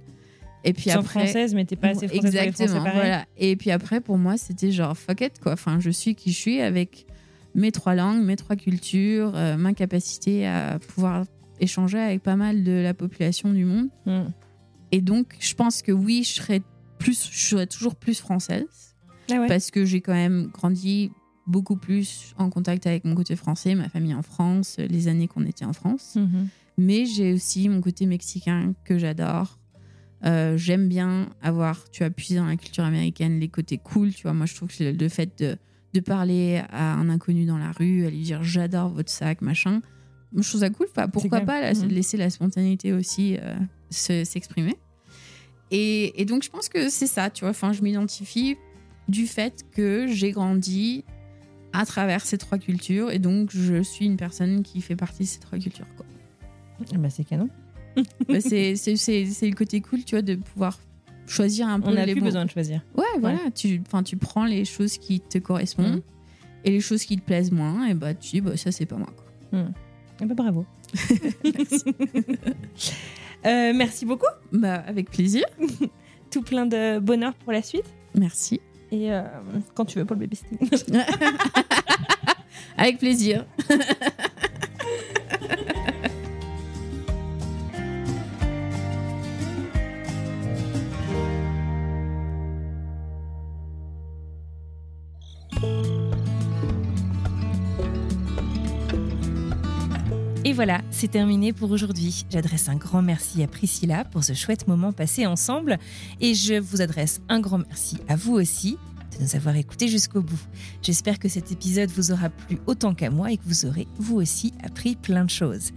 Et puis es après. française, mais t'es pas assez française pour les Exactement, pareil. voilà. Et puis après, pour moi, c'était genre fuck it, quoi. Enfin, je suis qui je suis avec mes trois langues, mes trois cultures, euh, ma capacité à pouvoir échanger avec pas mal de la population du monde. Mhm. Et donc, je pense que oui, je serais plus, je serais toujours plus française Ah ouais. parce que j'ai quand même grandi beaucoup plus en contact avec mon côté français, ma famille en France, les années qu'on était en France. Mhm. Mais j'ai aussi mon côté mexicain que j'adore. Euh, J'aime bien avoir, tu as puisé dans la culture américaine, les côtés cool. Tu vois, moi, je trouve que le fait de, de parler à un inconnu dans la rue, à lui dire j'adore votre sac, machin, je trouve ça cool. Enfin, pourquoi pas la- Mhm. laisser la spontanéité aussi euh, se- s'exprimer. Et, et donc, je pense que c'est ça, tu vois. Enfin, je m'identifie du fait que j'ai grandi à travers ces trois cultures et donc je suis une personne qui fait partie de ces trois cultures. Quoi. Ah bah, c'est canon. Bah, c'est c'est- c'est- c'est le côté cool, tu vois, de pouvoir choisir un peu On n'a plus bons- besoin de choisir. Ouais, voilà. Tu, enfin, tu prends les choses qui te correspondent Mhm. et les choses qui te plaisent moins, et bah tu dis, bah, ça, c'est pas moi. Quoi. Ah bah, bravo. Merci. Euh, merci beaucoup. bah, avec plaisir. Tout plein de bonheur pour la suite. Merci. Et euh, quand tu veux pour le babysitting. avec plaisir. voilà, c'est terminé pour aujourd'hui. J'adresse un grand merci à Priscilla pour ce chouette moment passé ensemble. Et je vous adresse un grand merci à vous aussi de nous avoir écoutés jusqu'au bout. J'espère que cet épisode vous aura plu autant qu'à moi et que vous aurez vous aussi appris plein de choses.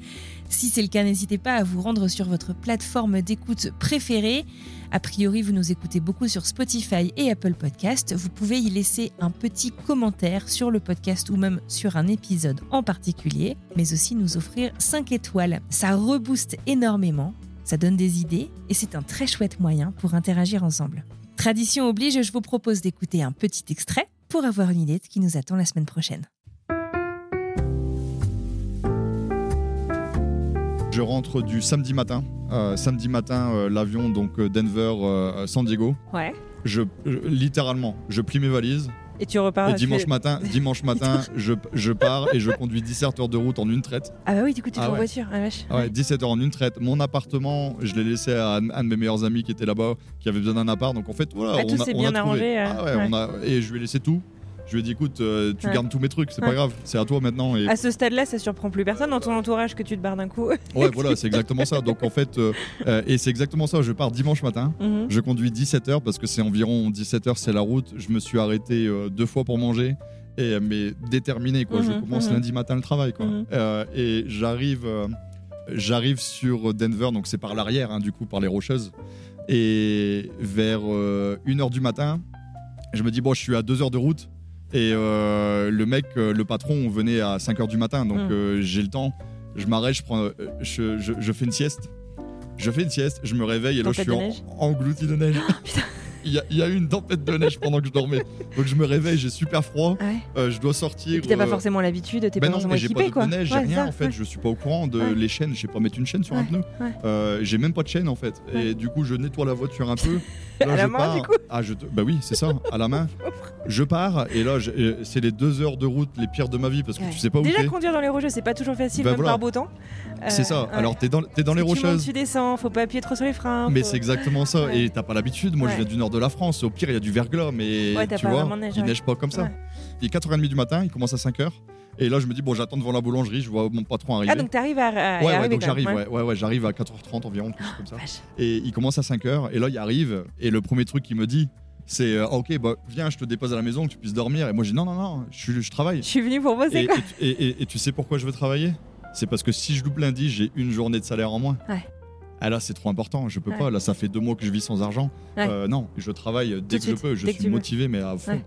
Si c'est le cas, n'hésitez pas à vous rendre sur votre plateforme d'écoute préférée. A priori, vous nous écoutez beaucoup sur Spotify et Apple Podcast. Vous pouvez y laisser un petit commentaire sur le podcast ou même sur un épisode en particulier, mais aussi nous offrir 5 étoiles. Ça rebooste énormément, ça donne des idées et c'est un très chouette moyen pour interagir ensemble. Tradition oblige, je vous propose d'écouter un petit extrait pour avoir une idée de ce qui nous attend la semaine prochaine. Je rentre du samedi matin. Euh, samedi matin, euh, l'avion, donc euh, Denver, euh, San Diego. Ouais. Je, je- littéralement, je plie mes valises. Et tu repars. et dimanche matin, dimanche matin je, je pars et je conduis 17 heures de route en une traite. Ah bah oui, du coup, tu Ah vas en ouais. voiture. Ah, vache. Ah ouais, 17 heures en une traite. Mon appartement, je l'ai laissé à un, un de mes meilleurs amis qui était là-bas, qui avait besoin d'un appart. Donc en fait, voilà, Ah, tout on a, s'est on bien a arrangé, euh, Ah ouais, ouais. on a, et je lui ai laissé tout. Je lui ai dit, écoute, euh, tu Ouais. gardes tous mes trucs, c'est pas grave, c'est à toi maintenant. Et À ce stade-là, ça surprend plus personne dans ton entourage que tu te barres d'un coup. ouais, voilà, c'est exactement ça. Donc en fait, euh, euh, et c'est exactement ça. Je pars dimanche matin. Mhm. Je conduis 17 heures parce que c'est environ 17 heures, c'est la route. Je me suis arrêté deux fois pour manger. Et, mais déterminé, quoi. je Mhm, commence mhm. lundi matin le travail, quoi. Et j'arrive, j'arrive sur Denver, donc c'est par l'arrière, hein, du coup, par les Rocheuses. Et vers 1h du matin, je me dis, bon, je suis à 2 heures de route. Et euh, le mec, euh, le patron, venait à 5 heures du matin. Donc Mhm. euh, j'ai le temps. Je m'arrête, je, prends, je, je- je fais une sieste. Je fais une sieste, je me réveille et là je suis en- englouti de neige. Putain. Il y, a, il y a eu une tempête de neige pendant que je dormais. Donc je me réveille, j'ai super froid. Ouais. euh, je dois sortir. Et puis t'as pas euh, forcément l'habitude, t'es ben pas forcément pas équipé de quoi. neige, j'ai Ouais, rien ça, en fait. ouais. Je suis pas au courant de les chaînes. Je sais pas mettre une chaîne sur un pneu. Euh, j'ai même pas de chaîne en fait. Et du coup, je nettoie la voiture un peu. À Là, la je main, pars. du coup Ah, je te- Bah oui, c'est ça, à la main. Je pars et là, je- euh, c'est les deux heures de route les pires de ma vie parce que tu sais pas où Déjà conduire dans les rocheuses, c'est pas toujours facile, Bah même voilà. par beau temps. C'est ça. Alors, t'es dans, t'es dans les rocheuses. Tu descends, faut pas appuyer trop sur les freins. Mais c'est exactement ça. Et t'as pas l'habitude. Moi, je viens du nord de la France. Au pire, il y a du verglas, mais Ouais, tu vois, neige, il ouais. neige pas comme ça. Ouais. Il est 4h30 du matin, il commence à 5h. Et là, je me dis, bon, j'attends devant la boulangerie, je vois mon patron arriver. Ah, donc t'arrives à, ouais, ouais, donc j'arrive, ouais, ouais, ouais, j'arrive à 4h30 environ, quelque chose comme ça. Vache. Et il commence à 5h, et là, il arrive, et le premier truc qu'il me dit, c'est euh, Ah, Ok, bah, viens, je te dépose à la maison, que tu puisses dormir. Et moi, je dis Non, non, non, je, je travaille. Je suis venu pour bosser Et, quoi. et- et- et- et tu sais pourquoi je veux travailler? C'est parce que si je loupe lundi, j'ai une journée de salaire en moins. Ouais. Ah là, c'est trop important, je peux Ouais. pas. Là, ça fait deux mois que je vis sans argent. Ouais. Euh, non, je travaille dès que je peux. Je suis veux. motivé, mais à fond. Ouais.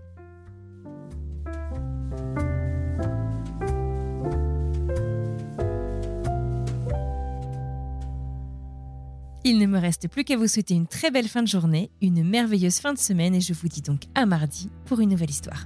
Il ne me reste plus qu'à vous souhaiter une très belle fin de journée, une merveilleuse fin de semaine et je vous dis donc à mardi pour une nouvelle histoire.